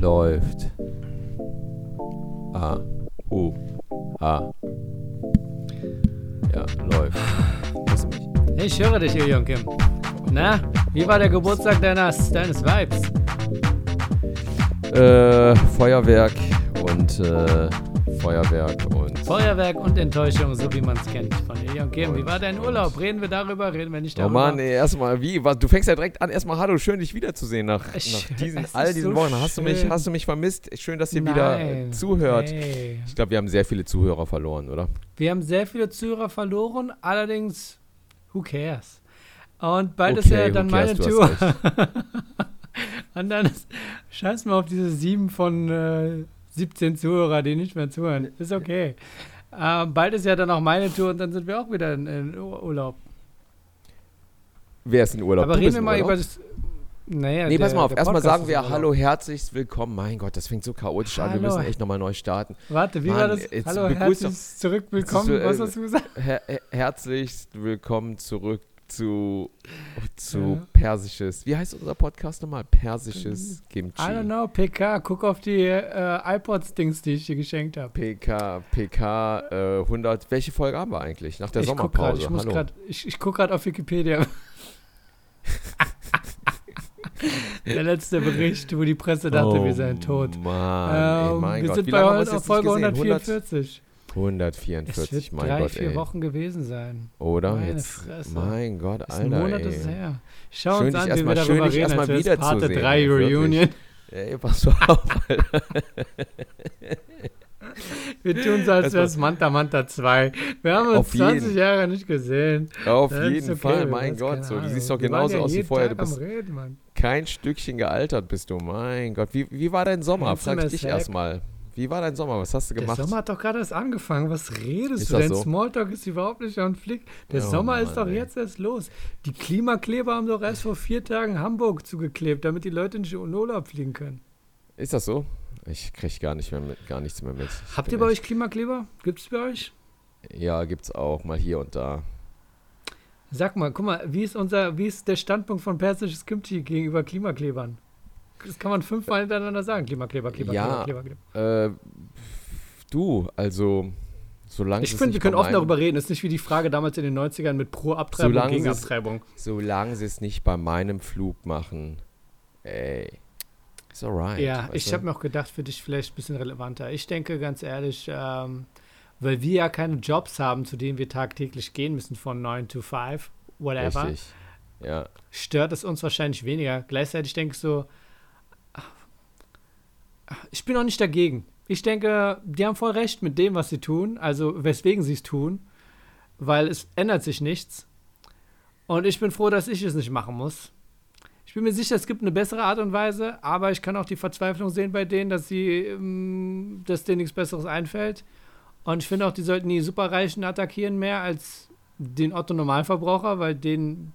läuft. A. U. A. Ja, läuft. Ich höre dich, Ilion Kim. Na, wie war der Geburtstag deines, deines Vibes? Äh, Feuerwerk und äh, Feuerwerk und Feuerwerk und Enttäuschung, so wie man es kennt Ilion Kim. Wie war dein Urlaub? Reden wir darüber? Reden wir nicht Oh darüber? Mann, ey, erstmal, wie? Was, du fängst ja direkt an. Erstmal, hallo, schön dich wiederzusehen nach, nach diesen, es all ist diesen so Wochen. Hast du, mich, hast du mich vermisst? Schön, dass ihr wieder äh, Nein. zuhört. Hey. Ich glaube, wir haben sehr viele Zuhörer verloren, oder? Wir haben sehr viele Zuhörer verloren, allerdings, who cares? Und bald ist Okay, ja who dann cares, meine Tour. Und dann ist, scheiß mal auf diese sieben von äh, 17 Zuhörer, die nicht mehr zuhören. Ist okay. Ähm, bald ist ja dann auch meine Tour und dann sind wir auch wieder in, in Ur- Urlaub. Wer ist in Urlaub? Aber Du reden wir mal Urlaub? über das. Naja, Nee, der, pass mal auf. Erstmal sagen wir. Hallo, herzlich willkommen. Mein Gott, das fängt so chaotisch an. Wir Hallo. müssen echt nochmal neu starten. Warte, wie Mann, war das? Hallo, begrüß herzlich doch- zurück, willkommen. so, äh, Was hast du gesagt? Her her herzlich willkommen zurück zu, zu Ja. Persisches. Wie heißt unser Podcast nochmal? Persisches Kimchi. I don't know, PK, guck auf die äh, iPods-Dings, die ich dir geschenkt habe. PK, PK äh, 100. Welche Folge haben wir eigentlich? Nach der ich guck grad, Sommerpause. ich Hallo. grad, ich, ich guck gerade auf Wikipedia. Der letzte Bericht, wo die Presse dachte, wir seien tot. Oh Mann, ey, Ähm, mein wir Gott. sind bei Folge nicht gesehen? 144. 144, Es wird mein drei, Gott, vier ey. Wochen gewesen sein. Oder? Meine Jetzt, Fresse. mein Gott, ist ein Alter, Monat ey. ist her. Schau Schön, uns an, wie wir darüber reden, erstmal als wäre es Parte wiederzusehen, 3 wirklich. Reunion. Ey, pass mal auf, Alter. Wir tun so, als Das wäre es Manta Manta 2. Wir haben uns Auf 20 jeden. Jahre nicht gesehen. Auf Das jeden okay, Fall, mein Gott. So, du siehst doch genauso ja aus wie vorher. Du Tag bist Reden, kein Stückchen gealtert, bist du. Mein Gott. Wie, wie war dein Sommer? Frag ich dich erstmal. Wie war dein Sommer? Was hast du Der gemacht? Sommer hat doch gerade erst angefangen. Was redest Ist du? Dein so? Smalltalk ist überhaupt nicht on flick. Der Oh Sommer ist Mann, doch ey. jetzt erst los. Die Klimakleber haben doch erst vor vier Tagen Hamburg zugeklebt, damit die Leute nicht in Urlaub fliegen können. Ist das so? Ich krieg gar nicht mehr mit, gar nichts mehr mit. Ich Habt ihr bei euch Klimakleber? Gibt's bei euch? Ja, gibt's auch mal hier und da. Sag mal, guck mal, wie ist unser, wie ist der Standpunkt von persisches Kimchi gegenüber Klimaklebern? Das kann man fünfmal hintereinander sagen. Klimakleber, Kleber, Ja, Kleber, Kleber, Kleber. Äh, du, also, solange Ich finde, wir können meinem- darüber reden. Ist nicht wie die Frage damals in den 90ern mit Pro-Abtreibung Solange gegen Abtreibung. Solange sie es nicht bei meinem Flug machen. Ey. Ist alright. Ja, weißt ich habe mir auch gedacht, für dich vielleicht ein bisschen relevanter. Ich denke ganz ehrlich, ähm, weil wir ja keine Jobs haben, zu denen wir tagtäglich gehen müssen von 9 to 5, whatever, Richtig. Ja. stört es uns wahrscheinlich weniger. Gleichzeitig denke ich so, ich bin auch nicht dagegen. Ich denke, die haben voll recht mit dem, was sie tun, also weswegen sie es tun, weil es ändert sich nichts. Und ich bin froh, dass ich es nicht machen muss. Ich bin mir sicher, es gibt eine bessere Art und Weise, aber ich kann auch die Verzweiflung sehen bei denen, dass sie, ähm, dass denen nichts Besseres einfällt. Und ich finde auch, die sollten die Superreichen attackieren mehr als den Otto Normalverbraucher, weil den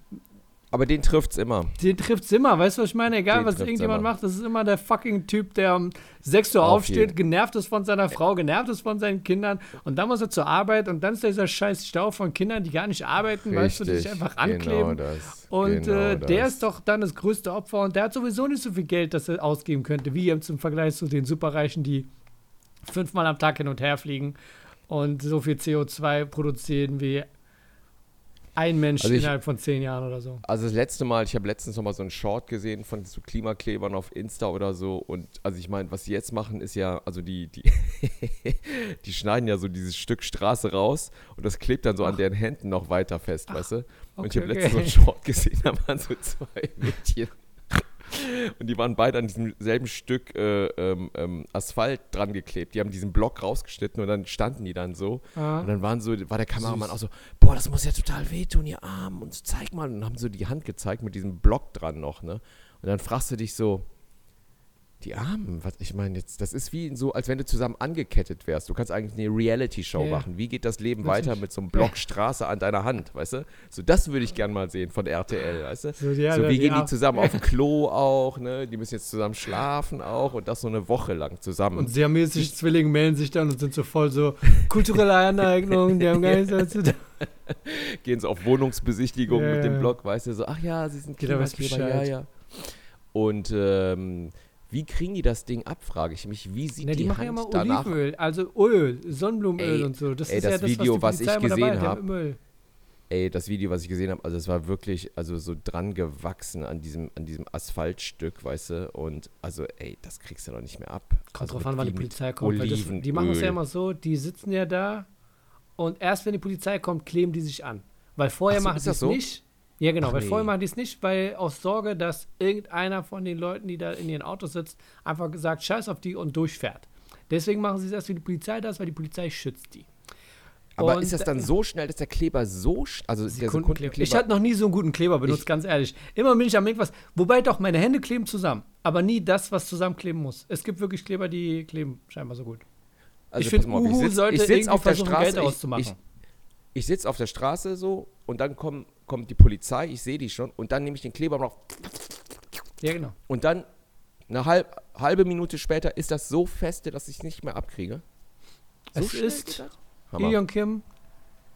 Aber den trifft's immer. den trifft's immer, weißt du, was ich meine? Egal, Den was irgendjemand immer. macht, das ist immer der fucking Typ, der um 6 Uhr Auf aufsteht, jeden. genervt ist von seiner Frau, genervt ist von seinen Kindern und dann muss er zur Arbeit und dann ist dieser scheiß Stau von Kindern, die gar nicht arbeiten, weißt du, die sich einfach ankleben. Genau das. Und genau äh, der das. ist doch dann das größte Opfer und der hat sowieso nicht so viel Geld, das er ausgeben könnte, wie jetzt im Vergleich zu den Superreichen, die fünfmal am Tag hin und her fliegen und so viel CO2 produzieren wie ein Mensch Also ich- innerhalb von zehn Jahren oder so. Also das letzte Mal, ich habe letztens noch mal so einen Short gesehen von so Klimaklebern auf Insta oder so und also ich meine, was sie jetzt machen ist ja, also die die die schneiden ja so dieses Stück Straße raus und das klebt dann so an Ach. deren Händen noch weiter fest, weißt du? Und ich Okay, habe letztens so okay. einen Short gesehen, da waren so zwei Mädchen und die waren beide an diesem selben Stück äh, ähm, ähm, Asphalt dran geklebt. Die haben diesen Block rausgeschnitten und dann standen die dann so Ah. und dann waren so, war der Kameramann Süß. auch so, boah, das muss ja total wehtun, ihr Arm. Und so, zeig mal. Und haben so die Hand gezeigt mit diesem Block dran noch, ne? Und dann fragst du dich so, die Armen, was ich meine jetzt, das ist wie so, als wenn du zusammen angekettet wärst. Du kannst eigentlich eine Reality-Show Ja. machen. Wie geht das Leben weiter mit so einem Block Straße an deiner Hand, weißt du? So, das würde ich gern mal sehen von RTL, weißt du? So, ja, so da- wie gehen die zusammen auf dem Klo auch, ne? Die müssen jetzt zusammen schlafen auch und das so eine Woche lang zusammen. Und siamesische Zwillinge melden sich dann und sind so voll so kulturelle Aneignung, die haben gar nichts dazu. tun. gehen so auf Wohnungsbesichtigung Ja, mit dem. Blog, weißt du, so, ach ja, sie sind Klimakleber, ja, ja. Und ähm, Wie kriegen die das Ding ab, frage ich mich. Wie sieht Ne, die, die machen Hand ja immer danach Olivenöl, also Öl, Sonnenblumenöl Ey, und so. Das ey, ist das ja das, Video, was, was ich gesehen dabei hat, hab, im Öl. Ey, das Video, was ich gesehen habe, also es war wirklich, also so dran gewachsen an diesem, an diesem Asphaltstück, weißt du? Und also, ey, das kriegst du doch nicht mehr ab. Kommt also drauf an, wann die Polizei kommt. Das, die machen es ja immer so, die sitzen ja da und erst wenn die Polizei kommt, kleben die sich an. Weil vorher so, machen das es so? nicht. Ja, genau, Ach, weil nee. vorher machen die es nicht, weil aus Sorge, dass irgendeiner von den Leuten, die da in ihren Autos sitzt, einfach gesagt, scheiß auf die und durchfährt. Deswegen machen sie es erst, wenn die Polizei da ist, weil die Polizei schützt die. Aber Und ist das dann so schnell, dass der Kleber so, also der Sekundenkleber. Ich hatte noch nie so einen guten Kleber benutzt, Ich- ganz ehrlich. Immer bin ich am irgendwas. Wobei doch, meine Hände kleben zusammen. Aber nie das, was zusammenkleben muss. Es gibt wirklich Kleber, die kleben scheinbar so gut. also ich finde, Uhu sitz- sollte sitz irgendwie auf der versuchen, Straße, Geld ich- auszumachen. Ich, ich sitze auf der Straße so und dann komm, kommt die Polizei, ich sehe die schon und dann nehme ich den Kleber noch ja, genau. und dann eine halb, halbe Minute später ist das so feste, dass ich es nicht mehr abkriege. So Es ist. Ilion Kim,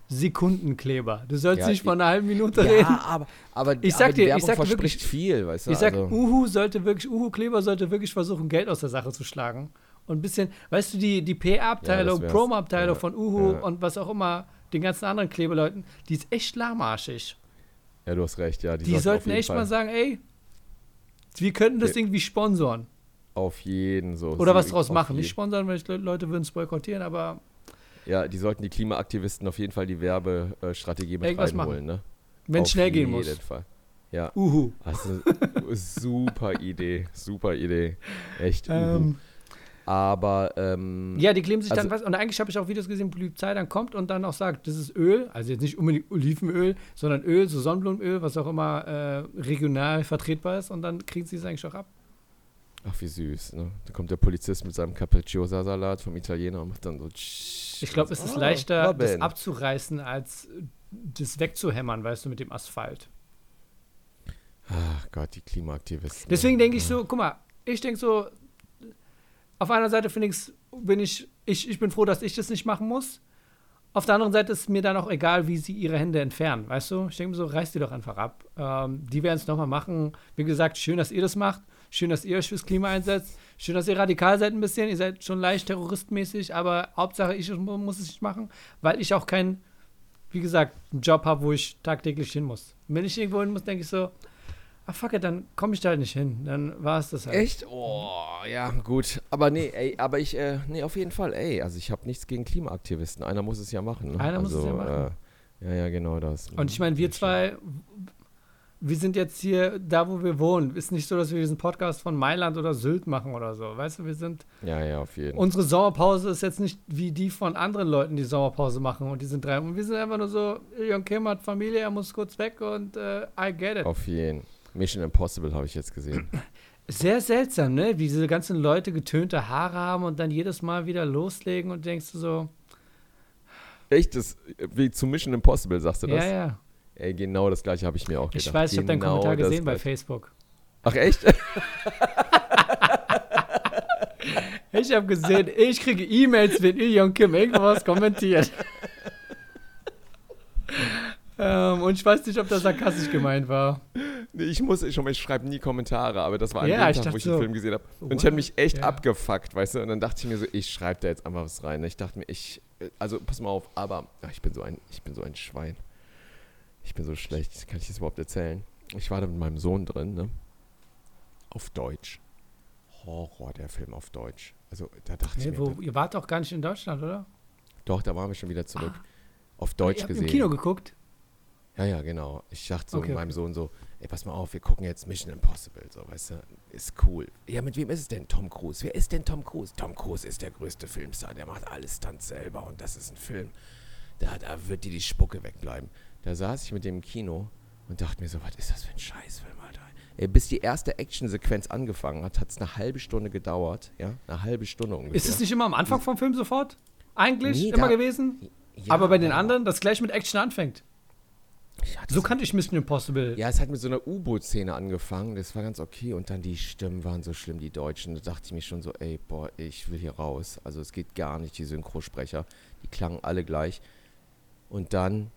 Sekundenkleber. Du sollst Ja, nicht ich- von einer halben Minute reden. Ja, aber, aber, Ich aber sag die dir- ich sag dir verspricht wirklich- viel, weißt du? Ich sag, also, Uhu sollte wirklich, Uhu Kleber sollte wirklich versuchen, Geld aus der Sache zu schlagen. Und ein bisschen, weißt du, die, die Ja, PR-Abteilung, wär's. Promo-Abteilung Ja, von Uhu ja. und was auch immer, den ganzen anderen Klebeleuten, die ist echt lahmarschig. ja, du hast recht, ja. Die, Die, auf sollten echt Fall, mal sagen, ey, wir könnten das Ja. irgendwie sponsoren. Auf jeden so. Oder was draus auf machen. Nicht sponsern, weil ich, Le- Leute würden es boykottieren, aber Ja, die sollten die Klimaaktivisten auf jeden Fall die Werbestrategie mit Irgendwas machen. reinholen, ne? wenn es Auf schnell gehen muss. jeden Fall. Ja, Uhu. also super Idee, super Idee. Echt. uhu. Ähm, Aber, ähm, ja, die kleben sich Also- dann was. Und eigentlich habe ich auch Videos gesehen, wo die Polizei dann kommt und dann auch sagt, das ist Öl. Also jetzt nicht unbedingt Olivenöl, sondern Öl, so Sonnenblumenöl, was auch immer äh, regional vertretbar ist. Und dann kriegen sie es eigentlich auch ab. ach wie süß, ne? Da kommt der Polizist mit seinem Capricciosa-Salat vom Italiener und macht dann so. Ich glaube, es ist Ah, leichter, das Robin. abzureißen, als das wegzuhämmern, weißt du, mit dem Asphalt. Ach Gott, die Klimaaktivisten. Deswegen denke ich so, guck mal, ich denke so, auf einer Seite finde ich's, bin ich, ich, ich bin froh, dass ich das nicht machen muss. Auf der anderen Seite ist mir dann auch egal, wie sie ihre Hände entfernen, weißt du? Ich denke mir so, reißt die doch einfach ab. Ähm, die werden es nochmal machen. Wie gesagt, schön, dass ihr das macht. Schön, dass ihr euch fürs Klima einsetzt. Schön, dass ihr radikal seid ein bisschen. Ihr seid schon leicht terroristmäßig, aber Hauptsache, ich mu- muss es nicht machen, weil ich auch keinen, wie gesagt, einen Job habe, wo ich tagtäglich hin muss. Wenn ich irgendwo hin muss, denke ich so, ah fuck it, dann komme ich da halt nicht hin. Dann war es das halt. Echt? Oh, ja, gut. Aber nee, ey, aber ich, äh, nee, auf jeden Fall, ey. Also ich habe nichts gegen Klimaaktivisten. Einer muss es ja machen. Ne? Einer also, muss es ja machen. Äh, ja, ja, genau das. Und ich meine, wir zwei, wir sind jetzt hier da, wo wir wohnen. Ist nicht so, dass wir diesen Podcast von Mailand oder Sylt machen oder so. Weißt du, wir sind. Ja, ja, auf jeden Fall. Unsere Sommerpause ist jetzt nicht wie die von anderen Leuten, die Sommerpause machen und die sind drei. Und wir sind einfach nur so, Jon Kim hat Familie, er muss kurz weg und äh, I get it. Auf jeden Mission Impossible habe ich jetzt gesehen. Sehr seltsam, ne? Wie diese ganzen Leute getönte Haare haben und dann jedes Mal wieder loslegen und denkst du so, Echt? Das, wie zu Mission Impossible, sagst du das? ja, ja. Ey, genau das gleiche habe ich mir auch gedacht. Ich weiß, ich habe deinen Genau Kommentar gesehen bei. Facebook. Ach, echt? Ich habe gesehen, ich kriege E-Mails, wenn Ilion Kim irgendwas kommentiert. ähm, und ich weiß nicht, ob das sarkastisch gemeint war. Nee, ich muss schon mal, ich schreibe nie Kommentare, aber das war an Ja, ich Tag, wo ich so, den Film gesehen habe. Und ich habe mich echt Ja. abgefuckt, weißt du? Und dann dachte ich mir so, ich schreibe da jetzt einfach was rein. Ich dachte mir, ich, also pass mal auf, aber ach, ich bin so ein, ich bin so ein Schwein. Ich bin so schlecht, kann ich das überhaupt erzählen? Ich war da mit meinem Sohn drin, ne? Auf Deutsch. Horror, der Film auf Deutsch. Also da dachte ich Nee, mir, wo, ihr wart doch gar nicht in Deutschland, oder? doch, da waren wir schon wieder zurück. Ah. Auf Deutsch habt gesehen. im Kino geguckt? Ja, ja, genau. Ich dachte so Okay, mit meinem okay. Sohn so, ey, pass mal auf, wir gucken jetzt Mission Impossible, so, weißt du, ist cool. Ja, mit wem ist es denn? Tom Cruise. Wer ist denn Tom Cruise? Tom Cruise ist der größte Filmstar, der macht alles Stunts selber und das ist ein Film. Da, da wird dir die Spucke wegbleiben. Da saß ich mit dem im Kino und dachte mir so, was ist das für ein Scheißfilm, Alter? Ey, bis die erste Actionsequenz angefangen hat, hat es eine halbe Stunde gedauert, ja, eine halbe Stunde ungefähr. Ist es nicht immer am Anfang vom Film sofort? Eigentlich Nee, immer da- gewesen? Ja, aber bei den anderen, das gleich mit Action anfängt. So kannte ich Mission Impossible. Ja, es hat mit so einer U-Boot-Szene angefangen, das war ganz okay. Und dann die Stimmen waren so schlimm, die Deutschen. Da dachte ich mir schon so, ey, boah, ich will hier raus. Also es geht gar nicht, die Synchrosprecher. Die klangen alle gleich. Und dann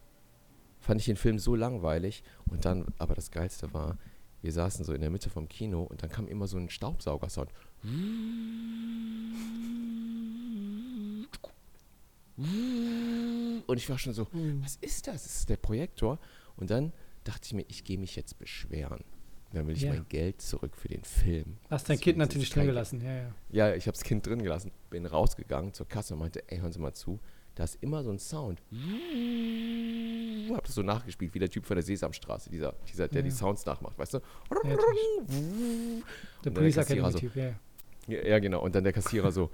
fand ich den Film so langweilig. Und dann, aber das Geilste war, wir saßen so in der Mitte vom Kino und dann kam immer so ein Staubsaugersound. Und ich war schon so, Hm. was ist das? Das ist der Projektor. Und dann dachte ich mir, ich gehe mich jetzt beschweren. Dann will ich Ja. mein Geld zurück für den Film. Hast dein Das Kind natürlich drin gelassen, ja, ja. Ja, ich habe das Kind drin gelassen, bin rausgegangen zur Kasse und meinte, ey, hören Sie mal zu, da ist immer so ein Sound. Hab das so nachgespielt, wie der Typ von der Sesamstraße, dieser, dieser der Ja. die Sounds nachmacht, weißt du? ja. Der Police Academy-Typ, ja. ja. Ja, ja, genau. Und dann der Kassierer so,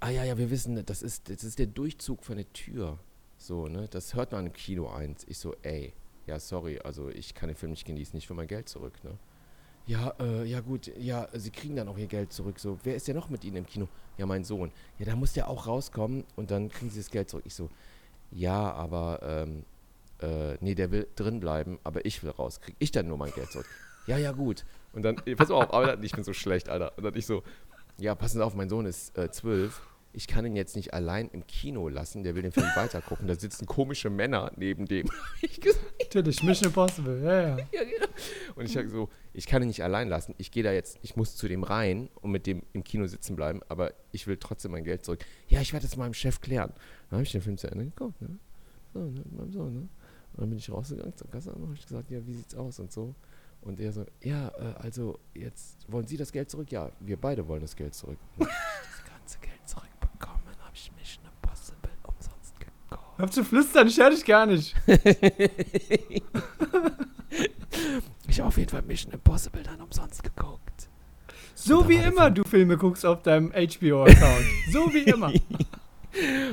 ah ja, ja, wir wissen, das ist, das ist der Durchzug von der Tür. So, ne? Das hört man im Kino eins. Ich so, ey, ja, sorry, also ich kann den Film nicht genießen, nicht für mein Geld zurück, ne? Ja, äh, ja gut, ja, Sie kriegen dann auch Ihr Geld zurück. So, wer ist denn noch mit Ihnen im Kino? Ja, mein Sohn. Ja, da muss der auch rauskommen und dann kriegen Sie das Geld zurück. Ich so, ja, aber, ähm, äh, nee, der will drin bleiben, aber ich will raus. Krieg ich dann nur mein Geld zurück? Ja, ja, gut. Und dann, pass auf, aber ich bin so schlecht, Alter. Und dann ich so, ja, passen Sie auf, mein Sohn ist äh, zwölf. Ich kann ihn jetzt nicht allein im Kino lassen. Der will den Film weitergucken. Da sitzen komische Männer neben dem. Natürlich, Mission Impossible, ja, ja. ja, genau. Und ich sage so, ich kann ihn nicht allein lassen. Ich gehe da jetzt, ich muss zu dem rein und mit dem im Kino sitzen bleiben, aber ich will trotzdem mein Geld zurück. Ja, ich werde das meinem Chef klären. Dann habe ich den Film zu Ende geguckt, ne? So, ne, mit meinem Sohn, ne? Und dann bin ich rausgegangen zur Kasse und habe ich gesagt, ja, wie sieht's aus und so. Und er so, ja, äh, also jetzt wollen Sie das Geld zurück? Ja, wir beide wollen das Geld zurück. Und dann hab ich das ganze Geld zurückbekommen, habe ich Mission Impossible umsonst gekauft. Hör zu flüstern, ich höre dich gar nicht. Ich habe auf jeden Fall Mission Impossible dann umsonst geguckt. So wie immer du Filme guckst auf deinem HBO-Account. So wie immer.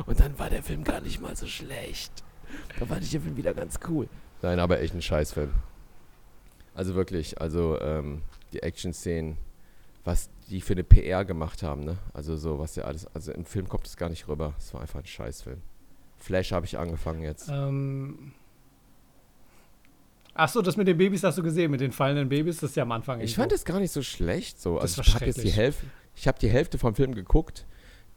Und dann war der Film gar nicht mal so schlecht. Da fand ich den Film wieder ganz cool. Nein, aber echt ein Scheißfilm. Also wirklich, also ähm, die Action-Szenen, was die für eine PR gemacht haben, ne? Also so, was ja alles, also im Film kommt es gar nicht rüber. Es war einfach ein Scheißfilm. Flash habe ich angefangen jetzt. ähm. Achso, das mit den Babys hast du gesehen, mit den fallenden Babys, das ist ja am Anfang. Ich irgendwo. fand es gar nicht so schlecht. So. Das Also ich habe jetzt die. Hälfte, ich habe die Hälfte vom Film geguckt.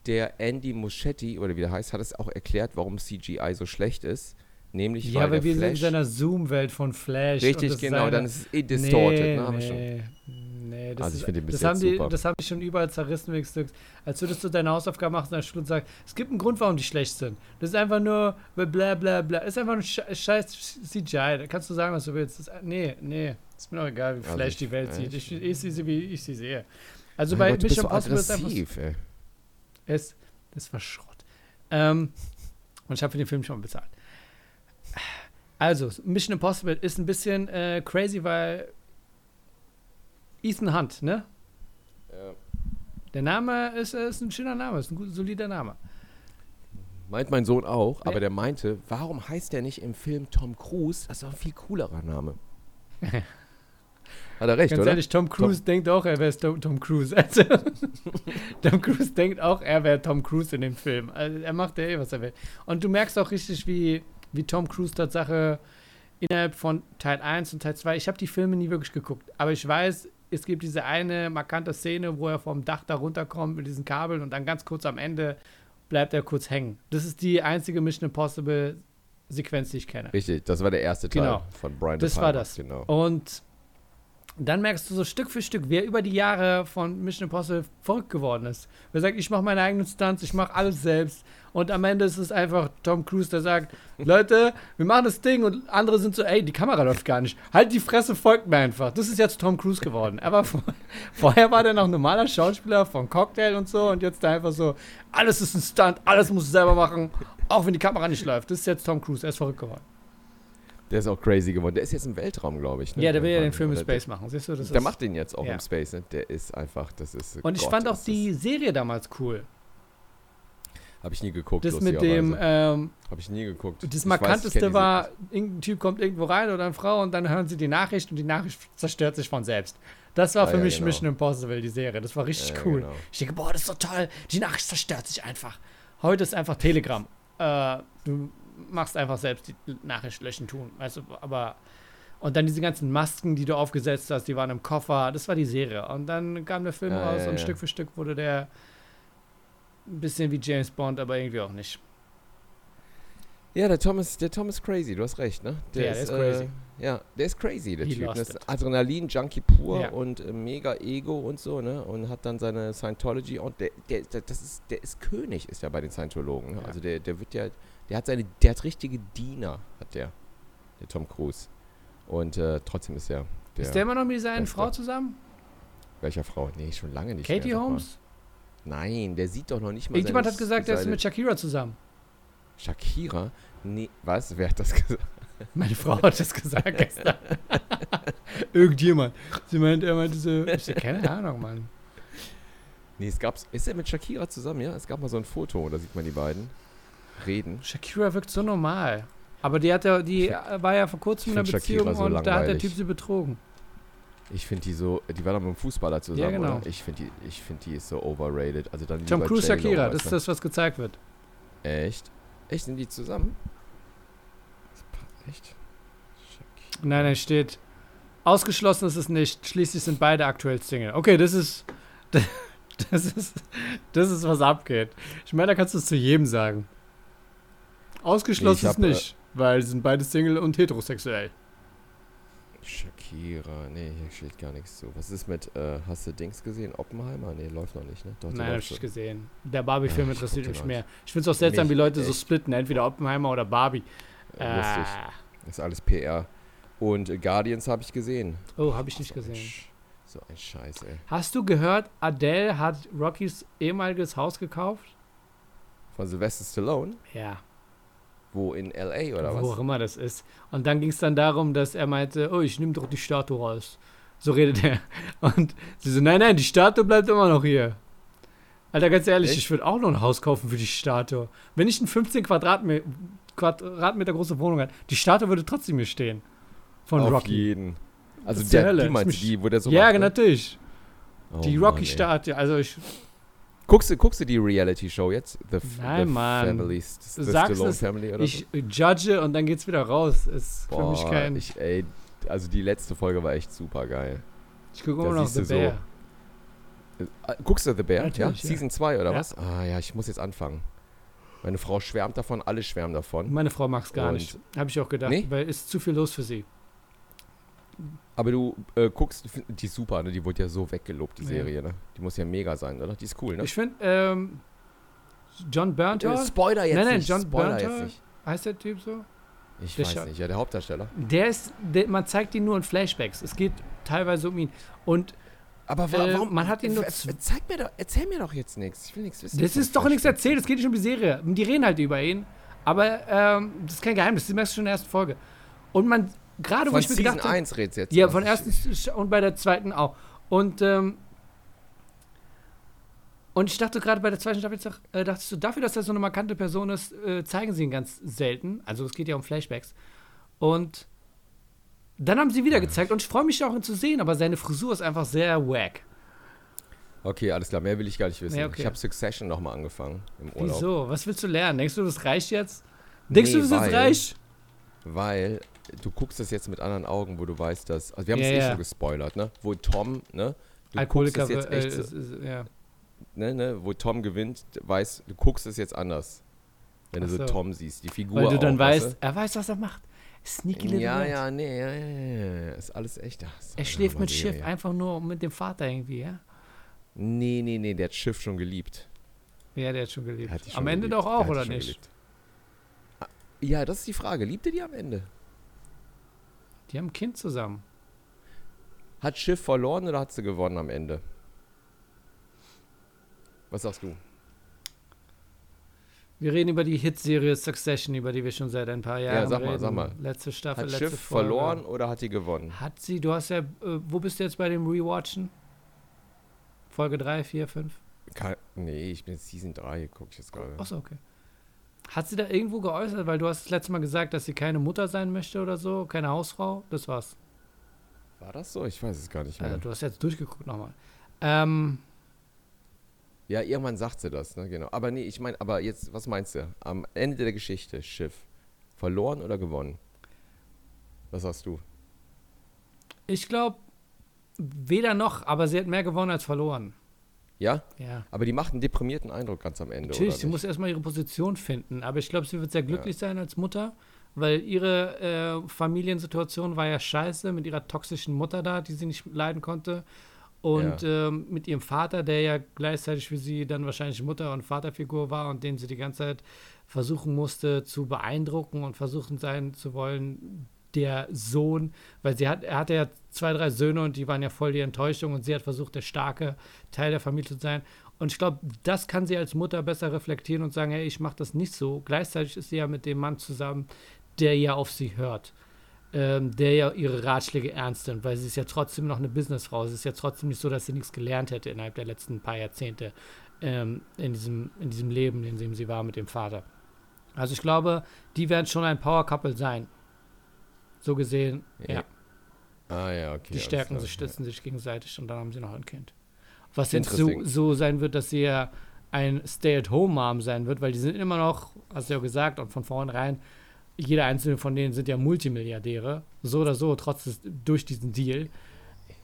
Der Andy Muschietti, oder wie der heißt, hat es auch erklärt, warum CGI so schlecht ist. Nämlich Ja, weil wir sind in Flash seiner Zoom-Welt von Flash. Richtig, genau, dann ist es eh distorted, nee, ne? Wir schon. nee, das Also ich finde den bis das haben die, super. Das haben die schon überall zerrissen wegen Stücks. Als würdest du deine Hausaufgaben machen in der Schule und sagst, es gibt einen Grund, warum die schlecht sind. Das ist einfach nur bla bla bla. ist einfach ein Sche- scheiß CGI. Da kannst du sagen, was du willst. Das nee, nee. Ist mir auch egal, wie Also Flash die Welt sieht. Ich, ich sehe sie, wie ich sie sehe. Also Mein bei Gott, Mission so Impossible ist einfach ey. es, das war Schrott. Ähm, und ich habe für den Film schon bezahlt. Also, Mission Impossible ist ein bisschen äh, crazy, weil Ethan Hunt, ne? Ja. Der Name ist, ist ein schöner Name, ist ein gut, solider Name. Meint mein Sohn auch, aber der meinte, warum heißt der nicht im Film Tom Cruise? Das ist doch ein viel coolerer Name. Hat er recht, Ganz oder? ehrlich, Tom Cruise denkt auch, er wäre Tom, Tom Cruise. Also, Tom Cruise denkt auch, er wäre Tom Cruise in dem Film. Also, er macht ja eh, was er will. Und du merkst auch richtig, wie, wie Tom Cruise Tatsache innerhalb von Teil 1 und Teil 2, ich habe die Filme nie wirklich geguckt, aber ich weiß, es gibt diese eine markante Szene, wo er vom Dach da runterkommt mit diesen Kabeln und dann ganz kurz am Ende bleibt er kurz hängen. Das ist die einzige Mission Impossible Sequenz, die ich kenne. Richtig, das war der erste Teil Genau. von Brian Das war das. Genau. Und dann merkst du so Stück für Stück, wer über die Jahre von Mission Impossible verrückt geworden ist. Wer sagt, ich mache meine eigenen Stunts, ich mache alles selbst. Und am Ende ist es einfach Tom Cruise, der sagt, Leute, wir machen das Ding. Und andere sind so, ey, die Kamera läuft gar nicht. Halt die Fresse, folgt mir einfach. Das ist jetzt Tom Cruise geworden. Aber vor, vorher war der noch normaler Schauspieler von Cocktail und so. Und jetzt da einfach so, alles ist ein Stunt, alles musst du selber machen. Auch wenn die Kamera nicht läuft. Das ist jetzt Tom Cruise, er ist verrückt geworden. Der ist auch crazy geworden. Der ist jetzt im Weltraum, glaube ich. Ne? Ja, der will ja den. Film Oder Space machen. Siehst du, das Der, macht den jetzt auch Ja. im Space. Ne? Der ist einfach, das ist. Und ich Gott, fand auch die Serie damals cool. Habe ich nie geguckt. Das mit dem, ähm, Habe ich nie geguckt. das Ich Markanteste war, irgendein Typ kommt irgendwo rein oder eine Frau und dann hören sie die Nachricht und die Nachricht zerstört sich von selbst. Das war Ah, für ja, mich genau. Mission Impossible, die Serie. Das war richtig Ja, cool. genau. Ich denke, boah, das ist so toll. Die Nachricht zerstört sich einfach. Heute ist einfach Telegram. Äh, du machst einfach selbst die Nachricht löschen tun. Weißt du, aber. Und dann diese ganzen Masken, die du aufgesetzt hast, die waren im Koffer. Das war die Serie. Und dann kam der Film Ah, raus ja, und ja. Stück für Stück wurde der ein bisschen wie James Bond, aber irgendwie auch nicht. Ja, der Tom ist, der Tom ist crazy, du hast recht, ne? Ja, der ist crazy. Ja, der ist crazy, der He Typ. Das ist it. Adrenalin-Junkie pur Ja. und äh, mega Ego und so, ne? Und hat dann seine Scientology und der, der, der, das ist, der ist König, ist ja bei den Scientologen. Ne? Ja. Also der, der wird ja, der hat seine, der hat richtige Diener, hat der, der Tom Cruise. Und äh, trotzdem ist er der, ist der immer noch mit Beste. Frau zusammen? welcher Frau? Nee, schon lange nicht Katie mehr. Holmes? Nein, der sieht doch noch nicht mal Irgendjemand hat gesagt, der ist mit Shakira zusammen. Shakira? Nee, was? Wer hat das gesagt? Meine Frau hat das gesagt gestern. Irgendjemand. Sie meint, er meinte so, ich keine Ahnung, Mann. Nee, es gab's. Ist er mit Shakira zusammen, ja? Es gab mal so ein Foto, da sieht man die beiden reden. Shakira wirkt so normal. Aber die hat ja, die war ja vor kurzem in einer Beziehung so und da hat der langweilig. Typ sie betrogen. Ich finde die so, die war doch mit einem Fußballer zusammen, genau. oder? Ich finde die, ich finde die ist so overrated. Also dann Tom Cruise, Shakira, das ist das, was gezeigt wird. Echt? Echt, sind die zusammen? Echt? Shakira. Nein, nein, steht. Ausgeschlossen ist es nicht. Schließlich sind beide aktuell Single. Okay, das ist. Das ist, das ist, was abgeht. Ich meine, da kannst du es zu jedem sagen. Ausgeschlossen ist äh, nicht, weil sie sind beide Single und heterosexuell. Shakira, nee, hier steht gar nichts zu. Was ist mit, äh, hast du Dings gesehen? Oppenheimer? Nee, läuft noch nicht, ne? Doch, Nein, hab ich nicht schon. gesehen. Der Barbie-Film Ja, interessiert mich mehr. Ich finde es auch seltsam, Mich wie Leute so splitten, entweder Oppenheimer oder Barbie. Äh, lustig. Ah. Ist alles PR. Und äh, Guardians habe ich gesehen. Oh, habe ich nicht gesehen. So ein Scheiß, ey. Hast du gehört, Adele hat Rockys ehemaliges Haus gekauft? Von Sylvester Stallone? Ja. Wo, in L.A. oder wo was? auch immer das ist. Und dann ging es dann darum, dass er meinte, oh, ich nehme doch die Statue raus. So redet er. Und sie so, nein, nein, die Statue bleibt immer noch hier. Alter, ganz ehrlich, Echt? ich würde auch noch ein Haus kaufen für die Statue. Wenn ich eine 15 Quadratmeter, Quadratmeter große Wohnung hätte, die Statue würde trotzdem hier stehen. Von Auf Rocky. jeden. Also der, Hölle. die meinst du, die, wo der so ja, macht, ne? natürlich. Oh die. Rocky-Statue. Also ich, Guckst du, guckst du die Reality-Show jetzt? The, Nein, the Mann. Family, Du the sagst Stallone es, Family oder ich judge und dann geht's wieder raus. Ist so? für mich kein. ich, ey, also die letzte Folge war echt super geil. Ich gucke immer noch The so- Bear. Äh, Guckst du The Bear? Ja? Natürlich, ja. Season 2 oder Ja. was? Ah ja, ich muss jetzt anfangen. Meine Frau schwärmt davon, alle schwärmen davon. Meine Frau mag's gar Und- nicht. Habe ich auch gedacht, Nee? weil ist zu viel los für sie. Aber du äh, guckst, die ist super, ne? Die wurde ja so weggelobt, die Ja. Serie, ne? Die muss ja mega sein, oder? Die ist cool, ne? Ich finde, ähm, John Bernthal, Äh, Spoiler jetzt Nein, nein, nicht. John Spoiler Bernthal. heißt der Typ so? Ich Der weiß Scha- nicht, ja, der Hauptdarsteller. Der ist, der, man zeigt ihn nur in Flashbacks. Es geht teilweise um ihn. Und Aber wa- warum? man hat ihn nur Äh, Zeig mir doch, erzähl mir doch jetzt nichts. Ich will nichts wissen. das ist doch nichts erzählt, es geht nicht um die Serie. Die reden halt über ihn. Aber ähm, das ist kein Geheimnis, das merkst du schon in der ersten Folge. Und man, gerade wo Von ich mir Season gedacht habe, 1 redest du jetzt. Ja, von ersten und bei der zweiten auch. Und, ähm, und ich dachte gerade bei der zweiten Staffel, äh, dachte ich so, dafür, dass er so eine markante Person ist, äh, zeigen sie ihn ganz selten. Also es geht ja um Flashbacks. Und dann haben sie wieder gezeigt und ich freue mich auch, ihn zu sehen, aber seine Frisur ist einfach sehr wack. Okay, alles klar, mehr will ich gar nicht wissen. Ja, okay. Ich habe Succession nochmal angefangen im Urlaub. Wieso? Was willst du lernen? Denkst du, das reicht jetzt? Denkst du, Nee, das ist jetzt reich? Weil du guckst das jetzt mit anderen Augen, wo du weißt, dass. Also wir haben Ja, es eh ja. schon gespoilert, ne? Wo Tom, ne? Du Alkoholiker, guckst es jetzt äh, echt so, ist, ist, ja. ne, ne? Wo Tom gewinnt, weiß, du guckst es jetzt anders. Wenn du Ach so so. Tom siehst, die Figur. Weil du dann auch, weißt, er weiß, was er macht. Sneaky du? little Ja, ja, nee, ja, ja, ja. Ist alles echt. Ist Er schläft mit. Schiff, einfach nur mit dem Vater irgendwie, ja? Nee, nee, nee, der hat Schiff schon geliebt. Ja, der hat schon geliebt. Hat schon Am Ende geliebt. doch auch, oder nicht? geliebt. Ah, Ja, das ist die Frage. Liebt ihr die am Ende? Die haben ein Kind zusammen. Hat Schiff verloren oder hat sie gewonnen am Ende? Was sagst du? Wir reden über die Hitserie Succession, über die wir schon seit ein paar Jahren sag mal, reden. sag mal. Letzte Staffel, Hat letzte Schiff Folge. verloren oder hat die gewonnen? Hat sie, du hast ja, äh, wo bist du jetzt bei dem Rewatchen? Folge 3, 4, 5? Kein, nee, ich bin jetzt Season 3, guck ich jetzt gerade. Achso, okay. Hat sie da irgendwo geäußert, weil du hast das letzte Mal gesagt, dass sie keine Mutter sein möchte oder so, keine Hausfrau? Das war's. War das so? Ich weiß es gar nicht mehr. Also, du hast jetzt durchgeguckt nochmal. Ähm, ja, irgendwann sagt sie das, ne? Genau. Aber nee, ich meine, aber jetzt, was meinst du? Am Ende der Geschichte, Schiff. Verloren oder gewonnen? Was sagst du? ich glaube, weder noch, aber sie hat mehr gewonnen als verloren. Ja? Ja. Aber die macht einen deprimierten Eindruck ganz am Ende, Natürlich, sie muss erstmal ihre Position finden, aber ich glaube, sie wird sehr glücklich sein als Mutter, weil ihre äh, Familiensituation war ja scheiße mit ihrer toxischen Mutter da, die sie nicht leiden konnte. Und Ja. ähm, mit ihrem Vater, der ja gleichzeitig für sie dann wahrscheinlich Mutter- und Vaterfigur war und den sie die ganze Zeit versuchen musste zu beeindrucken und versuchen sein zu wollen, der Sohn, weil sie hat, er hatte ja zwei, drei Söhne und die waren ja voll die Enttäuschung und sie hat versucht, der starke Teil der Familie zu sein. Und ich glaube, das kann sie als Mutter besser reflektieren und sagen, hey, ich mache das nicht so. Gleichzeitig ist sie ja mit dem Mann zusammen, der ja auf sie hört, ähm, der ja ihre Ratschläge ernst nimmt, weil sie ist ja trotzdem noch eine Businessfrau. Es ist ja trotzdem nicht so, dass sie nichts gelernt hätte innerhalb der letzten paar Jahrzehnte ähm, in, diesem, in diesem Leben, in dem sie war mit dem Vater. Also ich glaube, die werden schon ein Power-Couple sein. So gesehen, ja. Ja. Ah ja, okay. Die stärken sich, stützen sich gegenseitig und dann haben sie noch ein Kind. Was jetzt so, so sein wird, dass sie ja ein Stay-at-home-Mom sein wird, weil die sind immer noch, hast du ja gesagt, und von vornherein, jeder einzelne von denen sind ja Multimilliardäre, so oder so, trotz des, durch diesen Deal.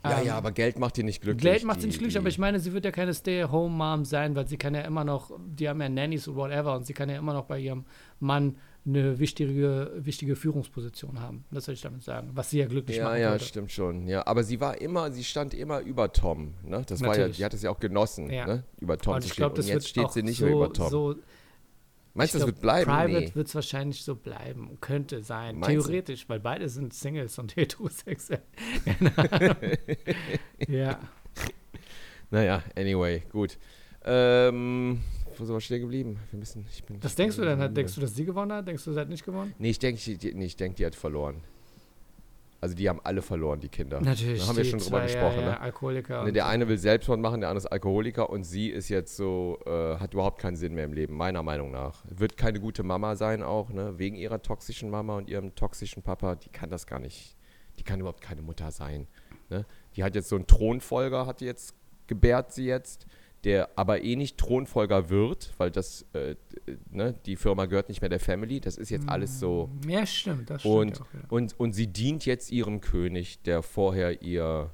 Ja, Ähm, ja, aber Geld macht die nicht glücklich. Geld macht sie nicht glücklich, aber ich meine, sie wird ja keine Stay-at-home-Mom sein, weil sie kann ja immer noch, die haben ja Nannies und whatever, und sie kann ja immer noch bei ihrem Mann eine wichtige, wichtige Führungsposition haben. Das soll ich damit sagen, was sie ja glücklich Ja, machen ja, würde. stimmt schon. Ja, aber sie war immer, sie stand immer über Tom. Ne? Das war ja, die hat es ja auch genossen, Ja. ne? über Tom Und zu ich stehen. glaube, das Und jetzt steht sie nicht so, mehr über Tom. so Meinst du, das glaub, wird bleiben? Private Nee. wird es wahrscheinlich so bleiben. Könnte sein. Meinst du? Theoretisch, weil beide sind Singles und heterosexuell. Ahnung. ja. Naja, anyway, gut. Ähm, sind wir stehen geblieben? Wir müssen, ich bin, Was denkst du denn? Hat- Denkst du, dass sie gewonnen hat? Denkst du, sie hat nicht gewonnen? Nee, ich denke, die, nee, ich denk, die hat verloren. Also die haben alle verloren, die Kinder. Natürlich. Da haben wir schon drüber zwei, gesprochen, ja, ja, ne? Alkoholiker. Ne, der eine will Selbstmord machen, der andere ist Alkoholiker und sie ist jetzt so, äh, hat überhaupt keinen Sinn mehr im Leben, meiner Meinung nach. Wird keine gute Mama sein auch, ne? Wegen ihrer toxischen Mama und ihrem toxischen Papa, die kann das gar nicht, die kann überhaupt keine Mutter sein. Ne? Die hat jetzt so einen Thronfolger, hat jetzt, gebärt sie jetzt, der aber eh nicht Thronfolger wird, weil das, äh, ne, die Firma gehört nicht mehr der Family, das ist jetzt alles so. Ja, stimmt. Das stimmt Und, auch wieder. und, und sie dient jetzt ihrem König, der vorher ihr.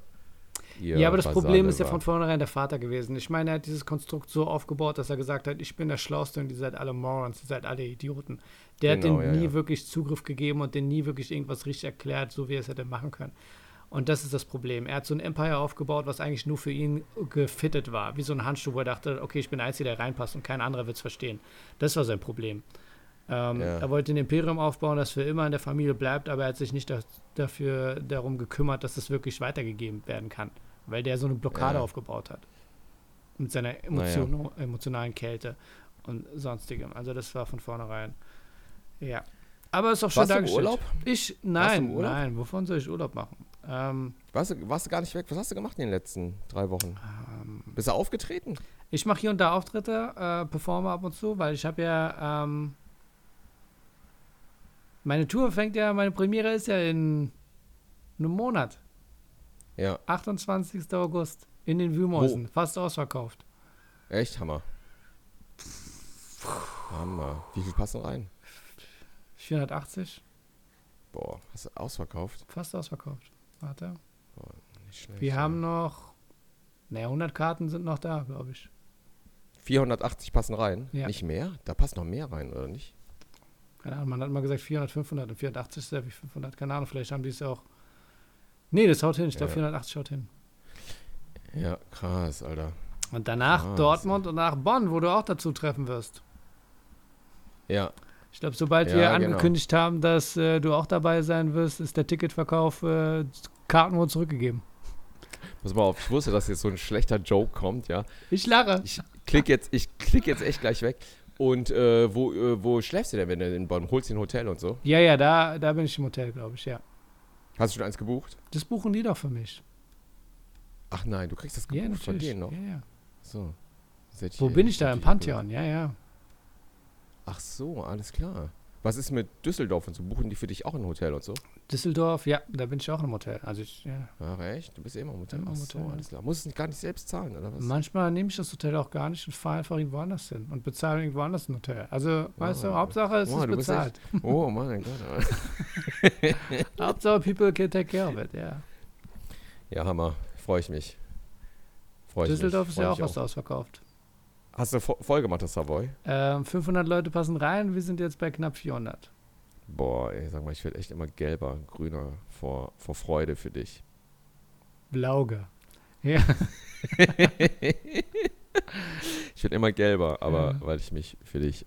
ihr Ja, aber das Vasalle Problem ist ja war. von vornherein der Vater gewesen. Ich meine, er hat dieses Konstrukt so aufgebaut, dass er gesagt hat, ich bin der Schlauste und ihr seid alle Morons, ihr seid alle Idioten. Der Genau, hat denen ja, nie ja. wirklich Zugriff gegeben und denen nie wirklich irgendwas richtig erklärt, so wie er es hätte machen können. Und das ist das Problem. Er hat so ein Empire aufgebaut, was eigentlich nur für ihn gefittet war. Wie so ein Handschuh, wo er dachte, okay, ich bin der Einzige, der reinpasst und kein anderer wird es verstehen. Das war sein Problem. Ähm, Ja. Er wollte ein Imperium aufbauen, das für immer in der Familie bleibt, aber er hat sich nicht da, dafür darum gekümmert, dass es wirklich weitergegeben werden kann, weil der so eine Blockade Ja. aufgebaut hat. Mit seiner Emotion, emotionalen Kälte und sonstigem. Also das war von vornherein. Ja. Aber ist auch schon Warst dargestellt. Urlaub? Ich, nein, Urlaub? nein, wovon soll ich Urlaub machen? Ähm, Warst du, warst du gar nicht weg? Was hast du gemacht in den letzten drei Wochen? ähm, Bist du aufgetreten? ich mache hier und da Auftritte, äh, performe ab und zu, weil ich habe ja, ähm, meine Tour fängt ja, meine Premiere ist ja in einem Monat, Ja, 28. August, in den Wühlmäusen, fast ausverkauft. echt Hammer. Hammer. Wie viel passen rein? 480, Boah, hast du ausverkauft? fast ausverkauft. Warte. Schlecht. Wir ja. haben noch, naja, 100 Karten sind noch da, glaube ich. 480 passen rein? Ja. Nicht mehr? Da passt noch mehr rein, oder nicht? Keine Ahnung, man hat mal gesagt 400, 500 und 480 ist ja wie 500. Keine Ahnung, vielleicht haben die es ja auch. Nee, das haut hin. Ich glaube, Ja. 480 haut hin. Ja, krass, Alter. Und danach Krass. Dortmund und nach Bonn, wo du auch dazu treffen wirst. Ja, Ich glaube, sobald Ja, wir genau. angekündigt haben, dass äh, du auch dabei sein wirst, ist der Ticketverkauf, äh, Karten wurden zurückgegeben. pass mal auf, ich wusste, dass jetzt so ein schlechter Joke kommt, ja. Ich lache. Ich klick jetzt, ich klick jetzt echt gleich weg. Und äh, wo, äh, wo schläfst du denn, wenn du in Bonn? Holst du ein Hotel und so? Ja, ja, da, da bin ich im Hotel, glaube ich, ja. Hast du schon eins gebucht? Das buchen die doch für mich. Ach nein, du kriegst das Ja, gebucht von natürlich. denen noch. Ja, ja. So. Wo bin ich da? Im Pantheon, ja, ja. Ach so, alles klar. Was ist mit Düsseldorf und so? Buchen die für dich auch ein Hotel und so? Düsseldorf, ja, da bin ich auch im Hotel. Also ich, ja. Ach echt? Du bist ja immer im Hotel. Immer im Ach so, Hotel, alles klar. Musst du es gar nicht selbst zahlen, oder was? Manchmal nehme ich das Hotel auch gar nicht und fahre einfach irgendwo anders hin und bezahle irgendwo anders ein Hotel. Also, weißt du. Hauptsache es Wow, ist bezahlt. Oh mein Gott. Hauptsache people can take care of it, ja. Ja, Hammer. Freue ich mich. Freu ich Düsseldorf mich. ist ja auch fast ausverkauft. Hast du vo voll gemacht, das Savoy? Ähm, 500 Leute passen rein, wir sind jetzt bei knapp 400. Boah, ey, sag mal, ich werde echt immer gelber, grüner vor, vor Freude für dich. Blauger. Ja. Ich werde immer gelber, aber Ja. weil ich mich für dich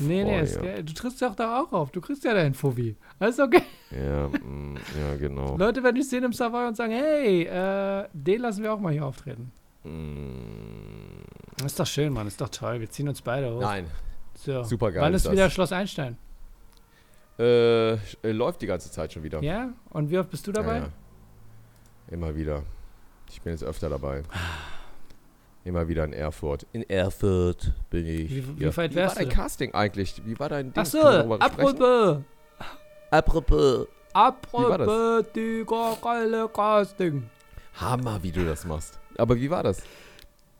Nee, nee, freue. ist, du trittst ja auch da auch auf. Du kriegst ja deinen Fuffi. Alles okay. Ja, mm, ja, genau. Leute werden dich sehen im Savoy und sagen, hey, äh, den lassen wir auch mal hier auftreten. Mm, ist doch schön, Mann. Ist doch toll. Wir ziehen uns beide hoch. Nein, So. super geil Wann ist ist wieder das. Schloss Einstein? äh, läuft die ganze Zeit schon wieder. Ja? Und wie oft bist du dabei? Ja, ja. Immer wieder. Ich bin jetzt öfter dabei. Immer wieder in Erfurt. In Erfurt bin ich. Wie- wie weit wie wärst war dein du? Casting eigentlich? Wie war dein Ding? Ach so, Können wir darüber sprechen? apropos. Apropos. Apropos, geile Casting. Hammer, wie du das machst. Aber wie war das?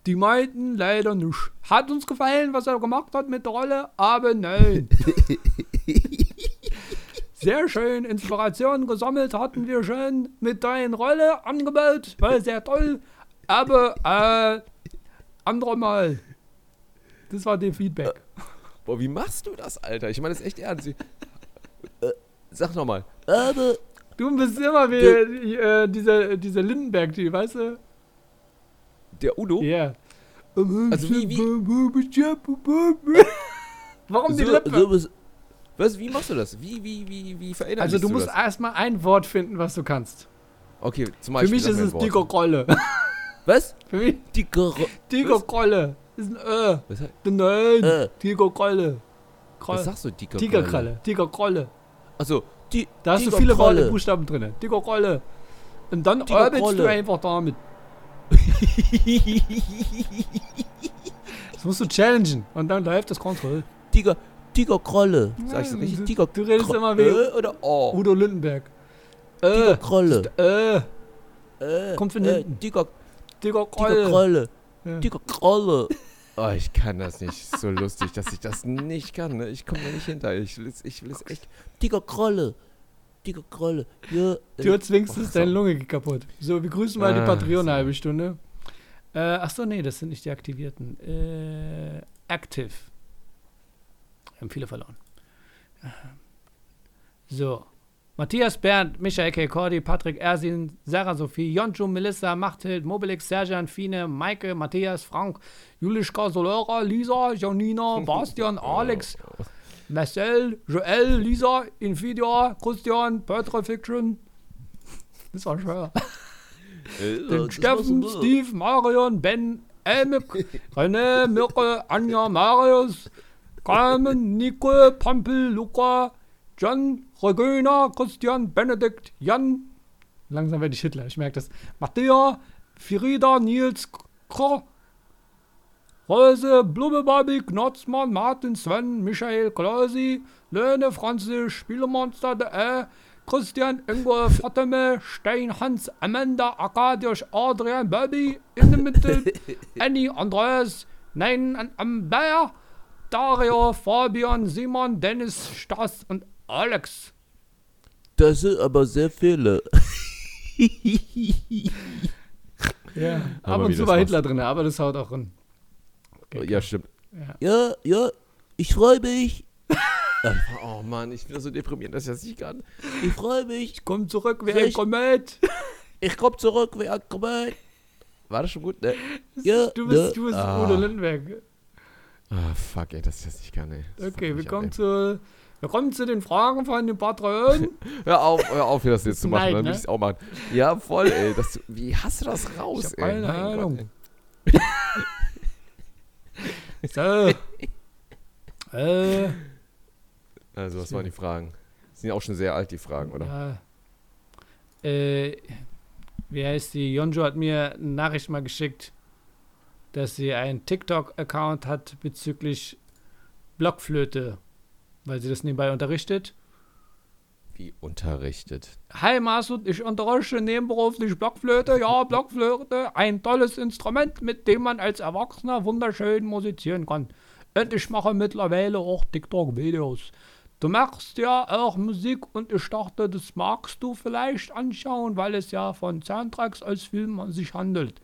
Die meinten leider nicht. Hat uns gefallen, was er gemacht hat mit der Rolle, aber nein. Sehr schön, Inspiration gesammelt hatten wir schon mit deiner Rolle angebaut, war sehr toll, aber äh, anderer Mal. Das war der Feedback. Boah, wie machst du das, Alter? Ich meine das echt ernst. äh, sag nochmal. Du bist immer wie äh, dieser, dieser Lindenberg, die, weißt du? Der Udo? Ja. Also wie- Warum die So- Lippe? so was- was, wie machst du das? Wie, wie, wie, wie verinnerlichst Also du musst das? erstmal ein Wort finden, was du kannst. Okay, zum Für Beispiel. mich sag ist es Wort. Dicker Krolle. Was? Für mich Dicker. Dicker Was? Krolle. Ist ein Ö. Was, he- Nein. Äh. Tiger Krolle. was sagst du, dicker Tigerkralle. Tiger Krolle. Achso, die. Da hast du viele. Buchstaben drin. Tiger Krolle. Und dann arbeitest du einfach damit. Das musst du challengen. Und dann läuft das Kontroll. Tiger. Tiger Krolle. Sag ich so Ja, richtig? du- Tiger du redest Kro- immer wie- Ö oder O? Udo Lindenberg. Tiger Äh. Krolle. Äh. Äh, kommt von äh, hinten. Tiger, Tiger Tiger Krolle. Krolle. Ja. Tiger Krolle. Oh, ich kann das nicht. Ist so lustig, dass ich das nicht kann. Ne? Ich komme da nicht hinter. Ich will es, ich will es echt. Tiger Tiger Krolle. Ja. Du ach so. deine Lunge kaputt. So, wir grüßen mal die Ah, Patreon so. eine halbe Stunde. Äh, ach so, nee, das sind nicht die Aktivierten. Äh, active. Wir haben viele verloren. So. Matthias Bernd, Michael K. Cordy, Patrick Ersin, Sarah Sophie, Jonju, Melissa, Machthild, Mobilix, Serjan, Fine, Maike, Matthias, Frank, Julischka, Solera, Lisa, Janina, Bastian, Alex, Marcel, Joel, Lisa, Infidia, Christian, Petra Fiction. Das war schwer. Äh, Den Steffen. Steve, Marion, Ben, Elmik, René, Mirke, Anja, Marius, Carmen, Nico, Pampel, Luca, John, Regina, Christian, Benedikt, Jan. Langsam werde ich Hitler, ich merke das. Matthäa, Firida, Nils, Kro, Rose, Blubbebabi, Knotzmann, Martin, Sven, Michael, Klausi, Löhne, Franzi, Spielemonster, der Ä, Christian, Ingo, Fatime, Stein, Hans, Amanda, Arkadiusz, Adrian, Bobby, in der Mitte, Annie, Andreas, Nein, Amber, Dario, Fabian, Simon, Dennis, Stas und Alex. Das sind aber sehr viele. Ja, ab Aber und wie zu war. Hitler drin, aber das haut auch hin. Ja, stimmt. Ja. Ja, ja, ich freue mich. oh Mann, ich bin so deprimiert, dass ich das nicht kann. Ich freue mich. Komm zurück wie ein. Komet. Ich komme zurück, wie angekommen. War das schon gut, ne? Ja, Du bist, ne? du bist ah. Udo Lindenberg. Ah, fuck, ey, dass ich das nicht kann, ey. Das Okay, wir kommen zu, wir kommen zu den Fragen von den Patreon. Hör auf, hör auf, hier das jetzt zu machen, Nein, dann will ne? ich es auch machen. Ja, voll, ey. Das, wie hast du das raus, Ich hab ey? keine Ahnung. so. äh, Also, was waren die Fragen? Sind ja auch schon sehr alt, die Fragen, oder? ja. Äh, wie heißt die? Jonjo hat mir eine Nachricht mal geschickt, dass sie einen TikTok-Account hat bezüglich Blockflöte, weil sie das nebenbei unterrichtet. Wie unterrichtet. Hi Masud, ich unterrichte nebenberuflich Blockflöte. Ja, Blockflöte, ein tolles Instrument, mit dem man als Erwachsener wunderschön musizieren kann. Und ich mache mittlerweile auch TikTok-Videos. Du machst ja auch Musik und ich dachte, das magst du vielleicht anschauen, weil es ja von Soundtracks als Film sich handelt.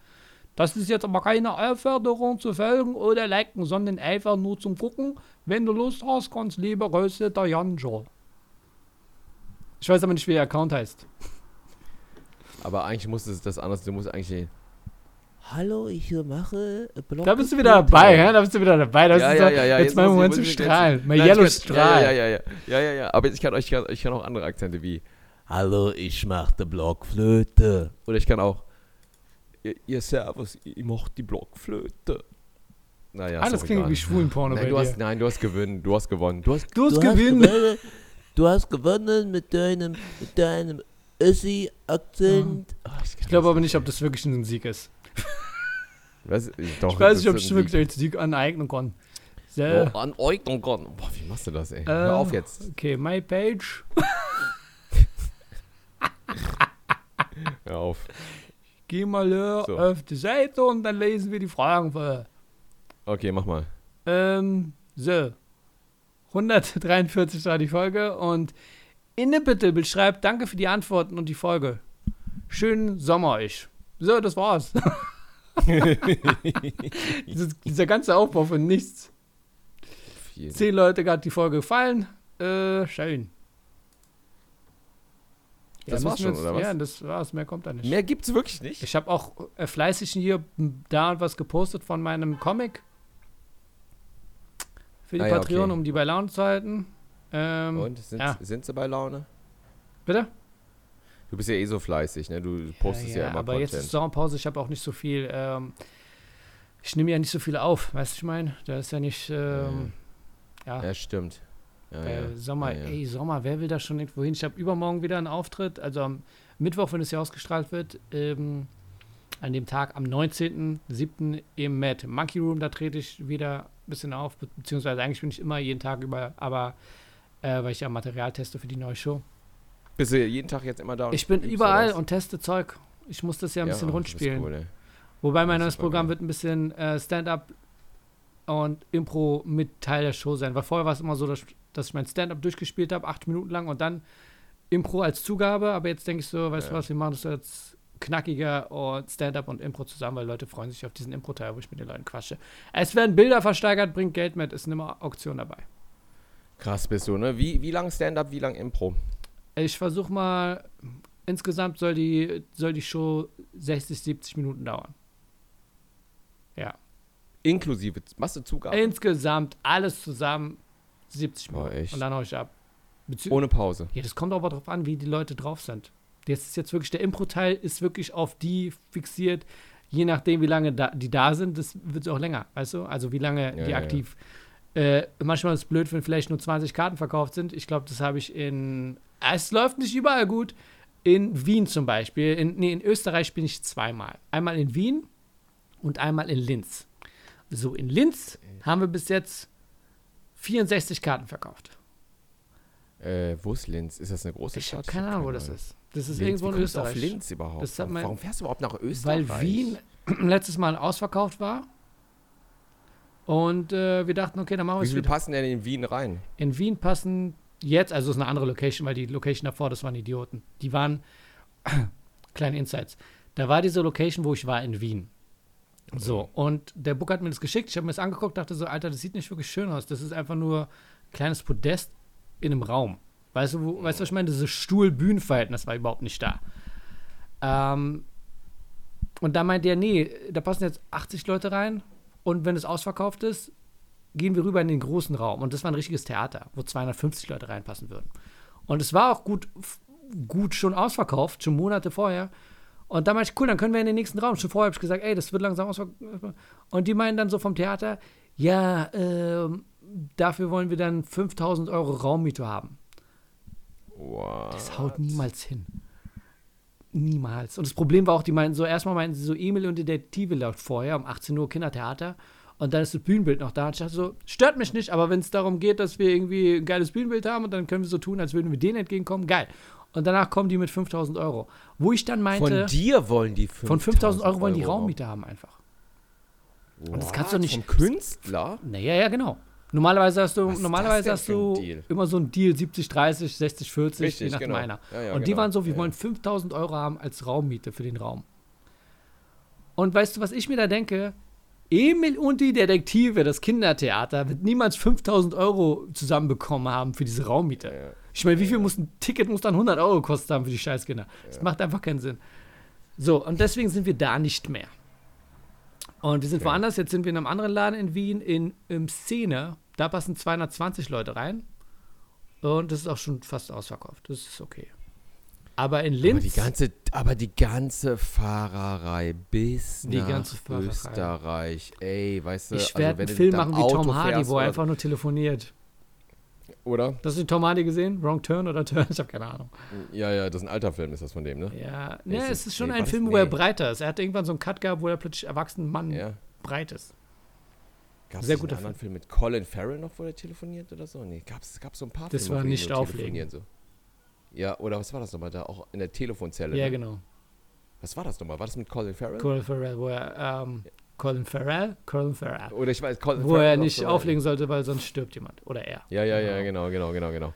Das ist jetzt aber keine Aufforderung zu folgen oder liken, sondern einfach nur zum Gucken. Wenn du Lust hast, ganz liebe Grüße, der Janjo. Ich weiß aber nicht, wie ihr Account heißt. Aber eigentlich muss es das anders. Du musst eigentlich. Hallo, ich mache Blog Da bist du wieder dabei, ja? Da bist du wieder dabei. Das ja, ist ja, ja, ja, jetzt mein muss ich- Moment muss zu ich jetzt- strahlen. Mein Nein, Yellow Strahl. Ja, ja, ja, ja, ja, ja, ja. Aber ich kann, ich kann, ich kann auch andere Akzente wie Hallo, ich mach die Blockflöte. Oder ich kann auch Ihr, ihr Servus, ich mach die Blockflöte. Naja, ist Alles klingt egal. wie Schwulenporno Nein, bei du dir. hast, nein, du hast gewonnen. Du hast gewonnen. Du hast, du hast gewinnen. Du hast gewonnen mit deinem, mit deinem Össi-Akzent. Ich glaube aber nicht, ob das wirklich ein Sieg ist. Was? Doch, Ich weiß nicht, ob ich ein wirklich Sieg. einen Sieg aneignen kann. So, Oh, an euch und Gott. Boah, wie machst du das, ey? Hör Äh, auf jetzt. okay, my page. Hör auf. Geh mal So. auf die Seite und dann lesen wir die Fragen vor. Okay, mach mal. Ähm, so. 143 war die Folge und Inne bitte beschreibt Danke für die Antworten und die Folge. Schönen Sommer euch. So, das war's. Dieser ganze Aufbau von nichts. Zehn Leute hat die Folge gefallen. Äh, schön. Das war's schon, oder was? Ja, das war's. Mehr kommt da nicht. Mehr gibt's wirklich nicht. Ich habe auch äh, fleißig hier da was gepostet von meinem Comic. Für die Ah ja, Patreon, okay. um die bei Laune zu halten. Ähm, Und sind, ja. sind sie bei Laune? bitte? Du bist ja eh so fleißig, ne? Du postest ja, immer aber Content. jetzt ist Sommerpause, ich habe auch nicht so viel. Ähm, ich nehme ja nicht so viel auf, weißt du, ich meine? Da ist ja nicht. Ähm, ja, ja, stimmt. Ja, ja. Sommer, ja, ja. ey, Sommer, wer will da schon irgendwo hin? Ich habe übermorgen wieder einen Auftritt, also am Mittwoch, wenn es hier ausgestrahlt wird, ähm, an dem Tag am 19.07. im Mad Monkey Room, da trete ich wieder bisschen auf, be beziehungsweise eigentlich bin ich immer jeden Tag über, aber äh, weil ich ja Material teste für die neue Show. Bist du jeden Tag jetzt immer da? und Ich bin überall und teste Zeug. Ich muss das ja ein bisschen du rund bist spielen. Cool. Wobei mein neues Programm geil. wird ein bisschen äh, Stand-up und Impro mit Teil der Show sein. Weil vorher war es immer so, dass, dass ich mein Stand-up durchgespielt habe, acht Minuten lang und dann Impro als Zugabe. Aber jetzt denke ich so, weißt du Ja. was, wir machen das jetzt knackiger und Stand-up und Impro zusammen, weil Leute freuen sich auf diesen Impro-Teil, wo ich mit den Leuten quatsche. Es werden Bilder versteigert, bringt Geld mit, ist immer Auktion dabei. Krass bist du, ne? Wie, wie lang Stand-up, wie lang Impro? Ich versuche mal, insgesamt soll die, soll die Show 60, 70 Minuten dauern. Ja. Inklusive, machst du Zugabe? Insgesamt alles zusammen 70 Boah, Minuten. echt? Und dann hau ich ab. Bezü Ohne Pause. ja, das kommt aber darauf an, wie die Leute drauf sind. Das ist jetzt wirklich, der Impro-Teil ist wirklich auf die fixiert, je nachdem, wie lange da, die da sind, das wird auch länger, weißt du? Also wie lange Ja, die ja, aktiv. Äh, manchmal ist es blöd, wenn vielleicht nur 20 Karten verkauft sind. Ich glaube, das habe ich in. Es läuft nicht überall gut. In Wien zum Beispiel. In, nee, in Österreich bin ich zweimal. Einmal in Wien und einmal in Linz. So, in Linz haben wir bis jetzt 64 Karten verkauft. Äh, wo ist Linz? Ist das eine große Ich Stadt? habe keine Ahnung, wo das ist. Das ist Linz. irgendwo Wie in Österreich. auf Linz überhaupt? Das hat mein- Warum fährst du überhaupt nach Weil Österreich? Wien letztes Mal ausverkauft war. Und äh, wir dachten, okay, dann machen wir Wie es viel wieder. passen denn in Wien rein? In Wien passen jetzt, also es ist eine andere Location, weil die Location davor, das waren Idioten. Die waren, kleine Insights, da war diese Location, wo ich war in Wien. So, und der Book hat mir das geschickt, ich habe mir das angeguckt, dachte so, Alter, das sieht nicht wirklich schön aus. Das ist einfach nur ein kleines Podest in einem Raum. Weißt du, wo, weißt du, was ich meine? Dieses Stuhl-Bühnen-Verhältnis war überhaupt nicht da. Ähm, und da meinte er, nee, da passen jetzt 80 Leute rein und wenn es ausverkauft ist, gehen wir rüber in den großen Raum. Und das war ein richtiges Theater, wo 250 Leute reinpassen würden. Und es war auch gut, gut schon ausverkauft, schon Monate vorher. Und da meinte ich, cool, dann können wir in den nächsten Raum. Schon vorher habe ich gesagt, ey, das wird langsam ausverkauft. Und die meinen dann so vom Theater, ja, ähm, dafür wollen wir dann 5000 Euro Raummiete haben. Wow. Das haut niemals hin. Niemals. Und das Problem war auch, die meinten so, erstmal meinten sie so, Emil und die Detektive läuft vorher um 18 Uhr Kindertheater und dann ist das Bühnenbild noch da. Und ich dachte so, stört mich nicht, aber wenn es darum geht, dass wir irgendwie ein geiles Bühnenbild haben und dann können wir so tun, als würden wir denen entgegenkommen, geil. Und danach kommen die mit 5000 Euro. Wo ich dann meinte, Von dir wollen die 5000 von 5000 Euro wollen die Raummiete haben einfach. Und das kannst du nicht- Vom Künstler? Naja, ja, genau. Normalerweise hast du, Was normalerweise hast du immer so einen Deal 70, 30, 60, 40, Richtig, je nach genau. meiner. Ja, ja, und die genau. waren so, wir Ja, wollen ja. 5000 Euro haben als Raummiete für den Raum. Und weißt du, was ich mir da denke? Emil und die Detektive, das Kindertheater, wird niemals 5000 Euro zusammenbekommen haben für diese Raummiete. Ja. Ich meine, wie viel muss ein Ticket muss dann 100 Euro gekostet haben für die Scheißkinder? Das macht einfach keinen Sinn. So, und deswegen sind wir da nicht mehr. Und wir sind Okay. woanders, jetzt sind wir in einem anderen Laden in Wien, in, im Szene. Da passen 220 Leute rein. Und das ist auch schon fast ausverkauft. Das ist okay. Aber in Aber Linz. die ganze, aber die ganze Fahrerei bis Die nach Fahrerei. Österreich, ey, weißt du, ich also werde wenn einen Film machen wie Tom Auto Hardy, fährst wo er einfach nur telefoniert. Oder? Hast du den Tom Hardy gesehen? Wrong Turn oder Turn? Ich habe keine Ahnung. Ja, ja, das ist ein alter Film, ist das von dem, ne? Ja, Nee, ne, es das- ist schon nee, ein war das- Film, wo er nee. breiter ist. Er hat irgendwann so einen Cut gehabt, wo er plötzlich erwachsen Mann Ja. breit ist. Gab es Sehr einen guter anderen Film mit Colin Farrell noch, wo er telefoniert oder so? Nee, gab es so ein paar Das Filme, war wo die nicht auflegen. So. Ja, oder was war das nochmal da? Auch in der Telefonzelle. Ja, ne? genau. Was war das nochmal? War das mit Colin Farrell? Colin Farrell, wo er, ähm, Colin Farrell? Colin Farrell. Oder ich weiß, Colin Wo Farrell er nicht auflegen sollte, weil sonst stirbt jemand. Oder er. Ja, ja, ja, genau, genau, genau, genau.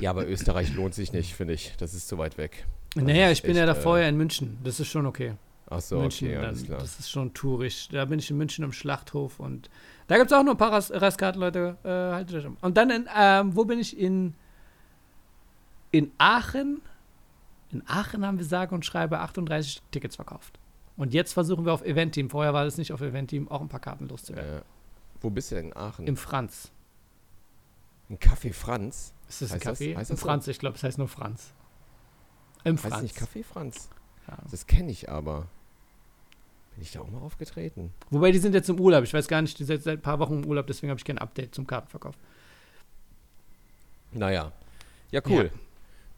Ja, aber Österreich lohnt sich nicht, finde ich. Das ist zu weit weg. Naja, ist ich bin ja echt, da äh, vorher in München. Das ist schon okay. Ach so, München, okay, alles klar. das ist schon tourisch. Da bin ich in München am Schlachthof und da gibt es auch noch ein paar Ras Rastkarten, Leute. Äh, haltet euch um. Und dann, in, ähm, wo bin ich? In, in Aachen. In Aachen haben wir sage und schreibe 38 Tickets verkauft. Und jetzt versuchen wir auf Eventeam. Vorher war es nicht auf Eventeam, auch ein paar Karten loszuwerden. Äh, wo bist du denn in Aachen? Im Franz. Im Café Franz? Ist das ein Heißt das- Café? heißt Im das so? Franz, ich glaube, es heißt nur Franz. Im Heißt Franz. nicht Café Franz? Ja. Das kenne ich aber. Bin ich da auch mal aufgetreten? Wobei die sind jetzt im Urlaub. Ich weiß gar nicht, die sind seit ein paar Wochen im Urlaub, deswegen habe ich kein Update zum Kartenverkauf. Naja. Ja, cool.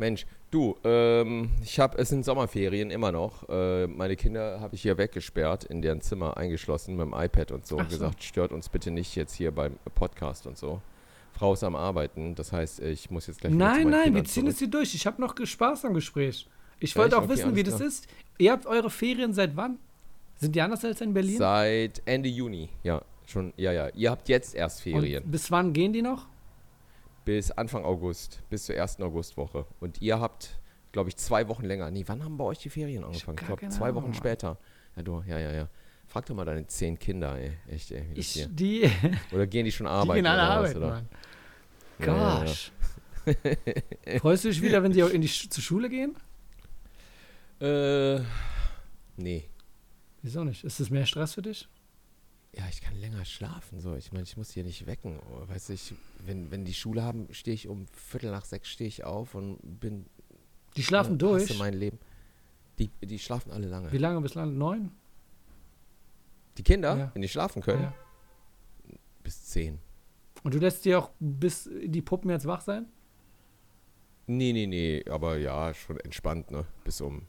Mensch, du, ähm, ich habe, es sind Sommerferien immer noch. Äh, meine Kinder habe ich hier weggesperrt, in deren Zimmer eingeschlossen mit dem iPad und so. Ach Und so. gesagt, stört uns bitte nicht jetzt hier beim Podcast und so. Frau ist am Arbeiten, das heißt, ich muss jetzt gleich Nein, nein, wir Kindern ziehen zurück. jetzt hier durch. Ich habe noch Spaß am Gespräch. Ich wollte auch Okay, wissen, wie das klar. ist. Ihr habt eure Ferien seit wann? Sind die anders als in Berlin? Seit Ende Juni, ja. Schon, ja, ja. Ihr habt jetzt erst Ferien. Und bis wann gehen die noch? Bis Anfang August, bis zur ersten Augustwoche. Und ihr habt, glaube ich, zwei Wochen länger. Nee, wann haben bei euch die Ferien angefangen? Ich glaube, zwei Ahnung, Wochen Mann. später. Ja, du, ja, ja, ja. Frag doch mal deine zehn Kinder, ey. Echt, ey. Ich, die, Oder gehen die schon die arbeiten? gehen alle arbeiten? Mann. Ja, ja, ja. Gosh. Freust du dich wieder, wenn sie auch in die Sch zur Schule gehen? Äh, nee. Wieso nicht? Ist das mehr Stress für dich? Ja, ich kann länger schlafen. So, ich meine, ich muss hier nicht wecken. Weißt du, ich, wenn, wenn die Schule haben, stehe ich um Viertel nach sechs stehe ich auf und bin Die schlafen äh, durch. mein Leben. Die, die schlafen alle lange. Wie lange bis lange? Neun? Die Kinder, Ja. wenn die schlafen können, Ja. bis zehn. Und du lässt die auch bis die Puppen jetzt wach sein? Nee, nee, nee, aber ja, schon entspannt, ne? Bis um,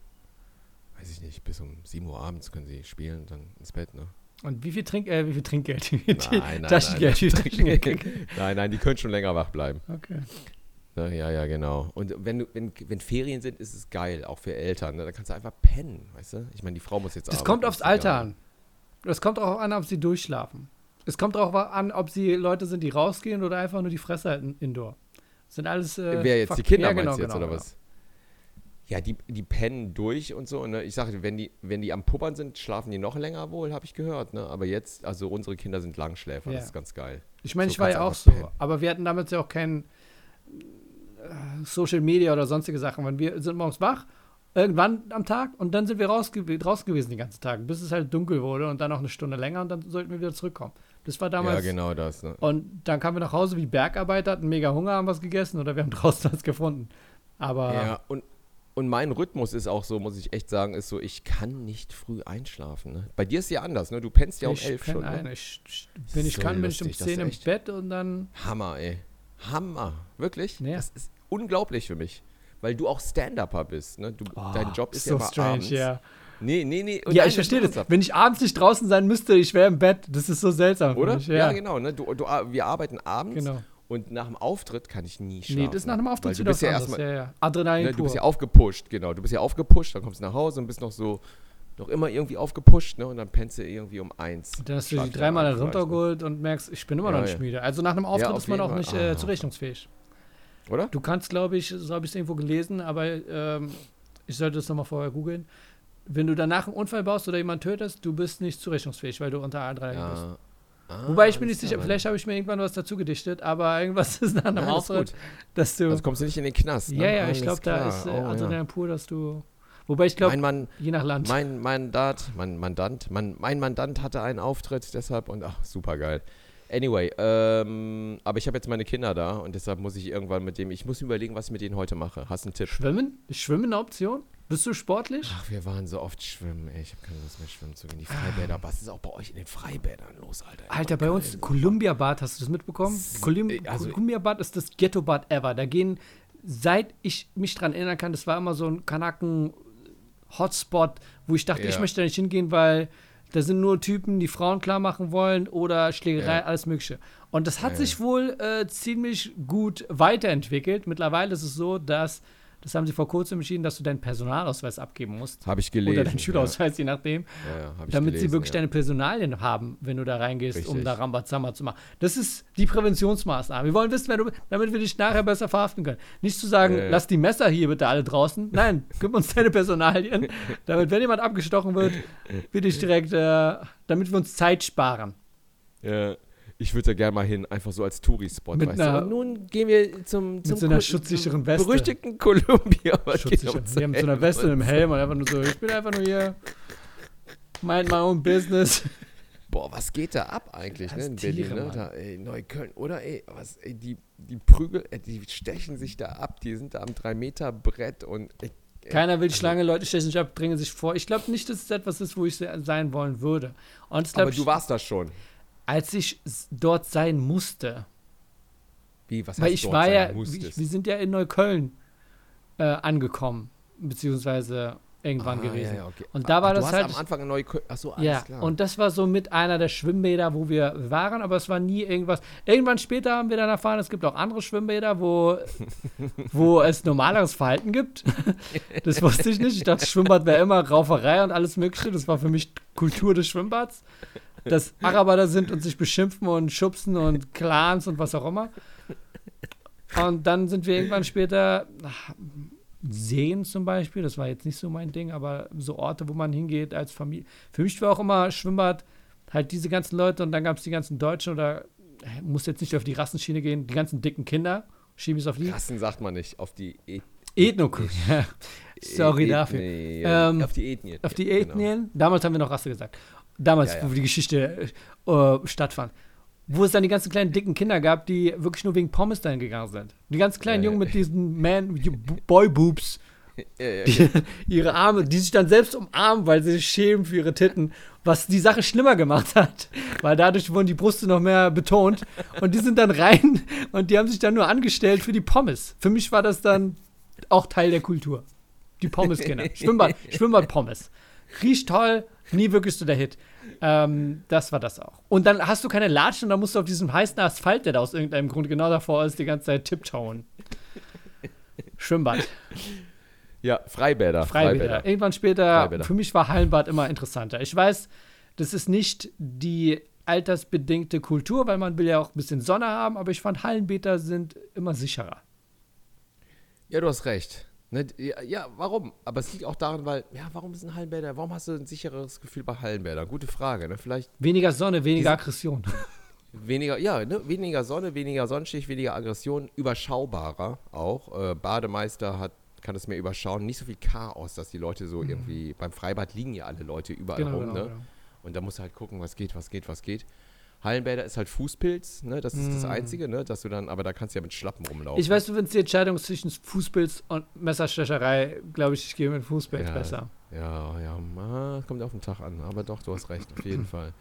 weiß ich nicht, bis um 7 Uhr abends können sie spielen und dann ins Bett, ne? Und wie viel Trink, äh, wie viel Trinkgeld? Nein, nein, Taschengeld, viel Taschengeld? Nein, nein, die können schon länger wach bleiben. Okay. Ne? Ja, ja, genau. Und wenn, du, wenn, wenn Ferien sind, ist es geil, auch für Eltern. Ne? Da kannst du einfach pennen, weißt du? Ich meine, die Frau muss jetzt Das arbeiten, kommt aufs Alter an. Es kommt auch an, ob sie durchschlafen. Es kommt auch an, ob sie Leute sind, die rausgehen oder einfach nur die Fresse halten indoor. Das sind alles. Äh, Wer jetzt, die Kinder ja, meinst genau, jetzt, genau, oder was? Ja, die, die pennen durch und so. Ne? Ich sage, wenn die, wenn die am Puppern sind, schlafen die noch länger wohl, habe ich gehört. Ne? Aber jetzt, also unsere Kinder sind Langschläfer, Ja. das ist ganz geil. Ich meine, So ich war ja auch so. pennen. Aber wir hatten damals ja auch kein äh, Social Media oder sonstige Sachen. Weil wir sind morgens wach, irgendwann am Tag und dann sind wir rausge draußen gewesen den ganzen Tag, bis es halt dunkel wurde und dann noch eine Stunde länger und dann sollten wir wieder zurückkommen. Das war damals. ja, genau das. Ne? Und dann kamen wir nach Hause wie Bergarbeiter, hatten mega Hunger, haben was gegessen oder wir haben draußen was gefunden. Aber Ja, und, und mein Rhythmus ist auch so, muss ich echt sagen, ist so, ich kann nicht früh einschlafen. Ne? Bei dir ist ja anders, ne? Du pennst ja um ich elf penn Stunden. ein. Ich, wenn ich So kann, bin ich um lustig, 10 im. Bett und dann. Hammer, ey. Hammer. Wirklich? Ja. Das ist unglaublich für mich. Weil du auch Stand-Upper bist, ne? Du, dein Job ist Oh, so ja immer strange, abends. ja. Nee, nee, nee. Und Ja, ich verstehe das. Wenn ich abends nicht draußen sein müsste, ich wäre im Bett. Das ist so seltsam. Oder? mich, Ja, Ja, genau. Ne? Du, du, wir arbeiten abends genau. Und nach dem Auftritt kann ich nie schlafen. Nee, das ist nach einem Weil Auftritt du wieder bist ja erstmal, Ja, ja. Adrenalin ne, du bist ja aufgepusht, genau. Du bist ja aufgepusht, dann kommst du nach Hause und bist noch so, noch immer irgendwie aufgepusht, ne? Und dann pennst du irgendwie um eins. dann hast du die dreimal dann ne? runtergeholt und merkst, ich bin immer Ja, noch nicht ja. müde. Also nach einem Auftritt auf ist man auch nicht äh, zurechnungsfähig. Oder? Du kannst, glaube ich, so habe ich es irgendwo gelesen, aber ähm, ich sollte das nochmal vorher googeln. Wenn du danach einen Unfall baust oder jemanden tötest, du bist nicht zurechnungsfähig, weil du unter Adrenalin bist. Ja. Ah, Wobei ich bin nicht sicher, vielleicht habe ich mir irgendwann was dazu gedichtet, aber irgendwas ist nach einem alles Auftritt, dass du. Also kommst du nicht in den Knast. Ne? ja, ja, ich glaube, da ist äh, Oh, ja. Pur, dass du. Wobei ich glaube, je nach Land. mein Mandat, mein Mandant, mein, mein Mandant hatte einen Auftritt, deshalb und ach, super geil. Anyway, ähm, aber ich habe jetzt meine Kinder da und deshalb muss ich irgendwann mit dem, ich muss mir überlegen, was ich mit denen heute mache. Hast du einen Tipp? Schwimmen? Ist Schwimmen eine Option? Bist du sportlich? Ach, wir waren so oft schwimmen, ey. Ich habe keine Lust mehr schwimmen zu gehen. Die Freibäder, was ist auch bei euch in den Freibädern los, Alter? Alter, bei uns Columbia Bad, hast du das mitbekommen? Colum äh, also- Columbia Bad ist das Ghetto-Bad ever. Da gehen, seit ich mich dran erinnern kann, das war immer so ein Kanaken-Hotspot, wo ich dachte, Ja. ich möchte da nicht hingehen, weil da sind nur Typen, die Frauen klar machen wollen oder Schlägerei, Ja. alles Mögliche. Und das hat Ja. sich wohl äh, ziemlich gut weiterentwickelt. Mittlerweile ist es so, dass, das haben sie vor kurzem entschieden, dass du deinen Personalausweis abgeben musst. Habe ich gelesen. Oder deinen Schülerausweis, je nachdem Ja, ja, damit gelesen, sie wirklich ja. deine Personalien haben, wenn du da reingehst, um Richtig. da Rambazamba zu machen. Das ist die Präventionsmaßnahme. Wir wollen wissen, wer du, damit wir dich nachher besser verhaften können. Nicht zu sagen, Ja, ja. lass die Messer hier bitte alle draußen. Nein, gib uns deine Personalien, damit, wenn jemand abgestochen wird, bitte ich direkt, äh, damit wir uns Zeit sparen. Ja. Ich würde da gerne mal hin, einfach so als Touri-Spot. Mit weißt einer- du? Und nun gehen wir zum, zum so einer schutzsicheren Weste. berüchtigten Columbia. Was Schutzsicher. Wir haben so eine Weste und einem Helm und einfach nur so, ich bin einfach nur hier, mind my own business. Boah, was geht da ab eigentlich, ne, in Tiere, Berlin, ne? Da, ey, Neukölln, oder ey, was, ey, die, die Prügel, äh, die stechen sich da ab, die sind da am 3-Meter-Brett und ey, Keiner will die Schlange, Leute stechen sich ab, dringen sich vor. Ich glaube nicht, dass es etwas ist, wo ich se- sein wollen würde. Und ich aber du warst da schon. Als ich dort sein musste, Wie, was weil heißt ich dort war sein ja, ich, wir sind ja in Neukölln äh, angekommen, beziehungsweise irgendwann Ah, gewesen. Ja, okay. Und da war Ach, das du halt- am Anfang in Neukölln, achso, alles Ja, klar. und das war so mit einer der Schwimmbäder, wo wir waren, aber es war nie irgendwas. Irgendwann später haben wir dann erfahren, es gibt auch andere Schwimmbäder, wo, wo es normaleres Verhalten gibt. Das wusste ich nicht. Ich dachte, Schwimmbad wäre immer Rauferei und alles Mögliche. Das war für mich Kultur des Schwimmbads. Dass Araber da sind und sich beschimpfen und schubsen und Clans und was auch immer. Und dann sind wir irgendwann später ach, Seen zum Beispiel, das war jetzt nicht so mein Ding, aber so Orte, wo man hingeht als Familie. Für mich war auch immer Schwimmbad halt diese ganzen Leute und dann gab es die ganzen Deutschen oder muss jetzt nicht auf die Rassenschiene gehen, die ganzen dicken Kinder, schiebe ich es auf die. Rassen sagt man nicht, auf die e Ethnokultur. Ja. Sorry E- dafür. Ethnie, Ähm, auf die Ethnien. Auf die Genau. Ethnien. Damals haben wir noch Rasse gesagt. Damals, Ja, ja. wo die Geschichte äh, stattfand. Wo es dann die ganzen kleinen dicken Kinder gab, die wirklich nur wegen Pommes dahin gegangen sind. Die ganz kleinen Ja. Jungen mit diesen Man Boy Boobs, die, ihre Arme, die sich dann selbst umarmen, weil sie sich schämen für ihre Titten, was die Sache schlimmer gemacht hat, weil dadurch wurden die Brüste noch mehr betont und die sind dann rein und die haben sich dann nur angestellt für die Pommes. Für mich war das dann auch Teil der Kultur. Die Pommeskinder. Schwimmbad, Schwimmbad Pommes. Riecht toll, nie wirklich so der Hit. Ähm, das war das auch. Und dann hast du keine Latschen und dann musst du auf diesem heißen Asphalt, der da aus irgendeinem Grund genau davor ist, die ganze Zeit tipptowen. Schwimmbad. ja, Freibäder. Freibäder. Irgendwann später, Freibäder. für mich war Hallenbad immer interessanter. Ich weiß, das ist nicht die altersbedingte Kultur, weil man will ja auch ein bisschen Sonne haben, aber ich fand Hallenbäder sind immer sicherer. Ja, du hast recht. Ne, ja, ja, warum? Aber es liegt auch daran, weil, ja, warum sind Hallenbäder? Warum hast du ein sichereres Gefühl bei Hallenbädern? Gute Frage. Ne? Vielleicht Weniger Sonne, weniger Aggression. weniger, ja, ne? weniger Sonne, weniger Sonnenstich, weniger Aggression, überschaubarer auch. Äh, Bademeister hat, kann es mehr überschauen. Nicht so viel Chaos, dass die Leute so irgendwie, beim Freibad liegen ja alle Leute überall Genau, rum. genau, ne? genau. Und da musst du halt gucken, was geht, was geht, was geht. Hallenbäder ist halt Fußpilz, ne? Das ist das Einzige, ne? Dass du dann, aber da kannst du ja mit Schlappen rumlaufen. Mm. Ich weiß, du findest die Entscheidung zwischen Fußpilz und Messerstecherei, glaube ich, ich gehe mit Fußpilz Ja. besser. Ja, ja, ma, kommt auf den Tag an. Aber doch, du hast recht, auf jeden Fall.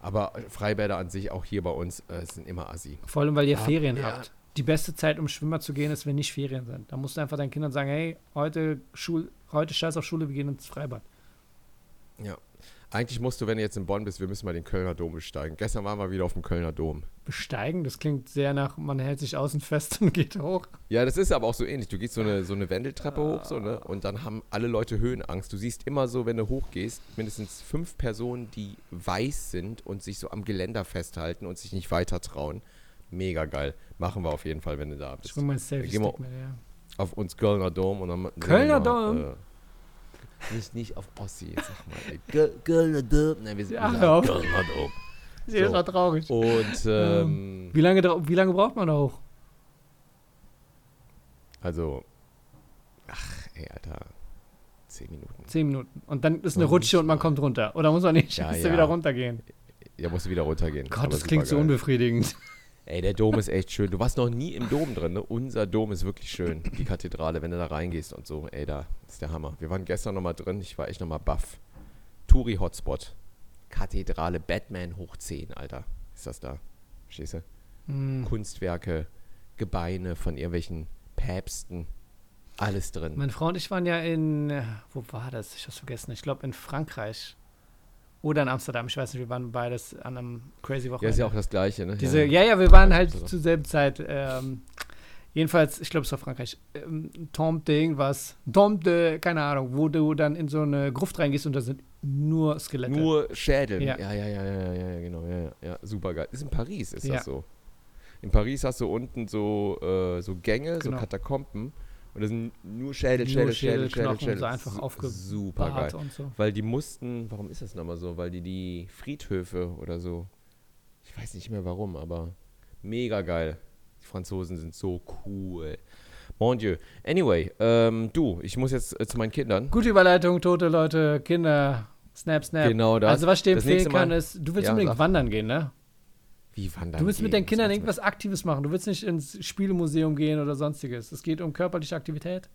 Aber Freibäder an sich, auch hier bei uns, äh, sind immer assi. Vor allem, weil ihr Ja, Ferien ja. habt. Die beste Zeit, um Schwimmer zu gehen, ist, wenn nicht Ferien sind. Da musst du einfach deinen Kindern sagen, hey, heute, Schul heute scheiß auf Schule, wir gehen ins Freibad. Ja. Eigentlich musst du, wenn du jetzt in Bonn bist, wir müssen mal den Kölner Dom besteigen. Gestern waren wir wieder auf dem Kölner Dom. Besteigen, das klingt sehr nach, man hält sich außen fest und geht hoch. Ja, das ist aber auch so ähnlich. Du gehst so eine, so eine Wendeltreppe hoch, so, ne? Und dann haben alle Leute Höhenangst. Du siehst immer so, wenn du hochgehst, mindestens fünf Personen, die weiß sind und sich so am Geländer festhalten und sich nicht weiter trauen. Mega geil. Machen wir auf jeden Fall, wenn du da Ich bist. bring mein Selfie-Stick mit, ja. Auf uns Kölner Dom und dann. Kölner Dom? Äh, nicht, nicht auf Ossi, sag mal. Kölner Dom. Nein, wir sind Ja, hör auf. sagen Kölner Dom. ist So. Mal traurig. Und ähm, Wie lange, wie lange braucht man da hoch? also, ach, ey, Alter, zehn Minuten. Zehn Minuten. Und dann ist eine Rutsche und man kommt runter. Oder muss man nicht? Ja, ja. wieder runtergehen. Ja, musst du wieder runtergehen. Gott, das klingt so unbefriedigend. Ey, der Dom ist echt schön. Du warst noch nie im Dom drin, ne? Unser Dom ist wirklich schön. Die Kathedrale, wenn du da reingehst und so. Ey, da ist der Hammer. Wir waren gestern noch mal drin. Ich war echt noch mal baff. Touri Hotspot. Kathedrale Batman hoch 10, Alter. Ist das da? Verstehst du? Hm. Kunstwerke, Gebeine von irgendwelchen Päpsten. Alles drin. Meine Frau und ich waren ja in, äh, wo war das? Ich hab's vergessen. Ich glaube in Frankreich. Oder in Amsterdam. Ich weiß nicht, wir waren beides an einem crazy Ja, Wochenende. ist ja auch das Gleiche, ne? Diese, ja. ja, ja, wir waren Ja, halt zur selben Zeit. Ähm, jedenfalls, ich glaube, es war Frankreich. Ähm, Tombe irgendwas. Tombe de, keine Ahnung, wo du dann in so eine Gruft reingehst und da sind nur Skelette. Nur Schädel. Ja. Ja, ja, ja, ja, ja, ja, ja genau. Ja, ja, ja, super geil. Ist in Paris, ist Ja. das so. In Paris hast du unten so, äh, so Gänge, Genau. so Katakomben. Und das sind nur Schädel, Nur Schädel, Schädel, Schädel, Schädel, Schädel. so einfach aufgebahrt Super geil. und so. Weil die mussten, warum ist das nochmal so? Weil die die Friedhöfe oder so, ich weiß nicht mehr warum, aber mega geil. Die Franzosen sind so cool. Mon Dieu. Anyway, ähm, du, ich muss jetzt äh, zu meinen Kindern. Gute Überleitung, tote Leute, Kinder, Snap, Snap. Genau das. Also was ich dir empfehlen kann, ist, du willst Ja, unbedingt sag. wandern gehen, ne? Wie wandern Du willst mit deinen Kindern Was irgendwas Aktives machen. Du willst nicht ins Spielemuseum gehen oder sonstiges. Es geht um körperliche Aktivität.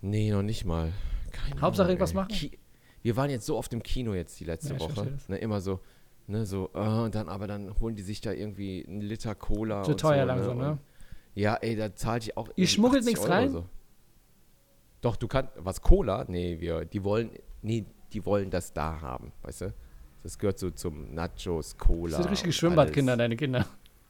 Nee, noch nicht mal. Keine Hauptsache Ahnung, irgendwas ey. machen. Ki wir waren jetzt so oft im Kino jetzt die letzte Ja, Woche. Ne, immer so, ne, so, äh, und dann, aber dann holen die sich da irgendwie einen Liter Cola. Zu teuer so, langsam, ne? Und, ja, ey, da zahle ich auch. Ihr schmuggelt 80 nichts Euro rein? So. Doch, du kannst, was, Cola? Nee, wir, die wollen, nee, die wollen das da haben, weißt du? Das gehört so zum Nachos, Cola. Das sind richtige Schwimmbadkinder, deine Kinder.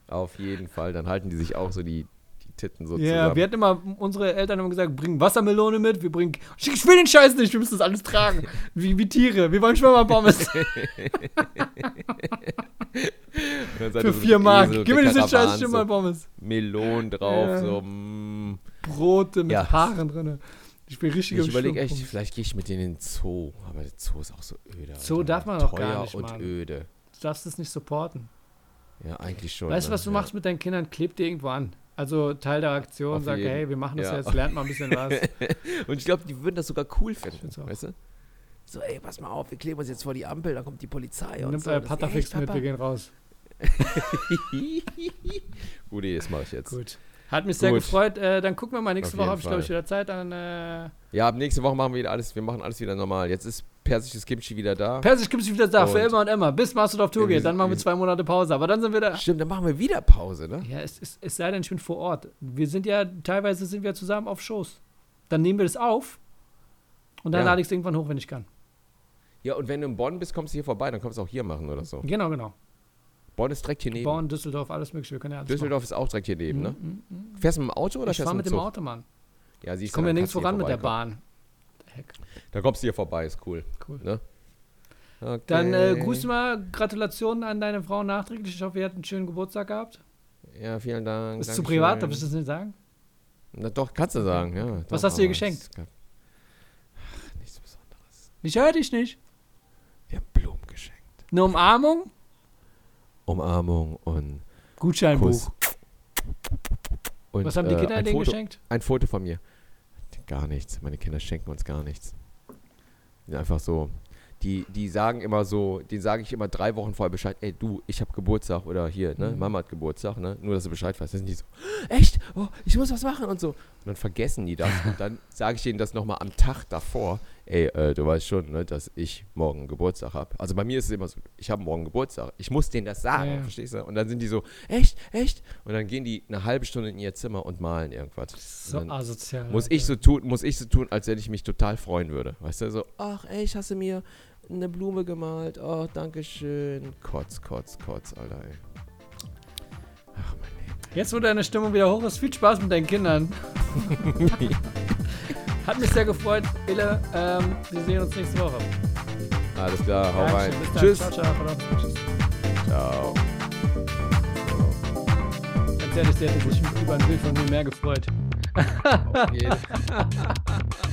Auf jeden Fall, dann halten die sich auch so die, die Titten so Ja, zusammen. wir hatten immer, unsere Eltern haben gesagt, bring Wassermelone mit, wir bringen, ich will den Scheiß nicht, wir müssen das alles tragen. Wie, wie Tiere, wir wollen seid für vier mit Mark. Esel Gib mir der diese scheiß Karawan, so. Melonen drauf, Ja. so, mm. Brote mit Ja. Haaren drin. Ich bin richtig Ich überlege echt, vielleicht gehe ich mit denen in den Zoo. Aber der Zoo ist auch so öde. Zoo Alter. darf man Teuer gar nicht, und Mann. öde. Du darfst es nicht supporten. Ja, eigentlich schon. Weißt du, ne? was du ja. machst mit deinen Kindern? Kleb dir irgendwo an. Also Teil der Aktion, sag, hey, wir machen das Ja. jetzt, lernt mal ein bisschen was. Und ich glaube, die würden das sogar cool finden. auch. Weißt du? So, ey, pass mal auf, wir kleben uns jetzt vor die Ampel, dann kommt die Polizei und Nimm so. euer Patafix mit, wir gehen raus. Gute Idee, das mache ich jetzt. Gut. Hat mich sehr Gut. gefreut. Äh, dann gucken wir mal. Nächste Auf Woche habe ich, glaube ich, wieder Zeit. Dann äh, Ja, ab nächste Woche machen wir wieder alles, wir machen alles wieder normal. Jetzt ist persisches Kimchi wieder da. Persisch gibt es wieder da, für Und- immer und immer. Bis Master auf Tour geht. Dann machen wir wir- zwei Monate Pause. Aber dann sind wir da. Stimmt, dann machen wir wieder Pause, ne? Ja, es, es, es sei denn, ich bin vor Ort. Wir sind ja, teilweise sind wir zusammen auf Shows. Dann nehmen wir das auf und dann Ja. lade ich es irgendwann hoch, wenn ich kann. Ja, und wenn du in Bonn bist, kommst du hier vorbei, dann kommst du auch hier machen oder so. Genau, genau. Bonn ist direkt hier neben. Bonn, Düsseldorf, alles mögliche. Wir können ja alles Düsseldorf ist auch direkt hier neben, ne? machen. Mhm, mhm. Fährst du mit dem Auto oder Ich fährst du mit mit dem Zug? Auto, Mann. Ja, siehst Ich du, komme ja nirgends du voran mit der. Bahn. Heck, Dann kommst du hier vorbei, ist cool. cool. Ne? Okay. Dann äh, grüß mal, Gratulationen an deine Frau nachträglich. Ich hoffe, ihr habt einen schönen Geburtstag gehabt. Ja, vielen Dank. Ist zu privat, darf ich das nicht sagen? Na doch, kannst du sagen, ja. Was doch, hast du ihr geschenkt? es gab- Ach, nichts Besonderes. Ich höre dich nicht. Wir haben Blumen geschenkt. Eine Umarmung? Umarmung und Gutscheinbuch. Kuss. Und, Was haben die äh, Kinder ein denen Foto, geschenkt? Ein Foto von mir. Gar nichts. Meine Kinder schenken uns gar nichts. Einfach so. Die, die sagen immer so, die sage ich immer drei Wochen vorher Bescheid, ey du, ich habe Geburtstag oder hier, ne, Mhm. Mama hat Geburtstag, ne? Nur dass du Bescheid weißt. Dann sind die so, echt? Oh, ich muss was machen und so. Und dann vergessen die das. und dann sage ich denen das nochmal am Tag davor, ey, äh, du weißt schon, ne, dass ich morgen Geburtstag habe. Also bei mir ist es immer so, ich habe morgen Geburtstag. Ich muss denen das sagen, Ja, verstehst du? Und dann sind die so, echt, echt? Und dann gehen die eine halbe Stunde in ihr Zimmer und malen irgendwas. So asozial. muss ich so tun, muss ich so tun, als wenn ich mich total freuen würde. Weißt du, so, ach ey, ich hast du mir eine Blume gemalt. Oh, danke schön. Kotz, kotz, kotz, Alter, ey. Ach, mein Leben. Jetzt, wo deine Stimmung wieder hoch ist, viel Spaß mit deinen Kindern. Hat mich sehr gefreut, Ille. Ähm, wir sehen uns nächste Woche. Alles klar, hau rein. Tschüss. Ciao, ciao. Tschüss. Ciao. Ganz ehrlich, der hätte sich über ein Bild von mir mehr gefreut. Jeden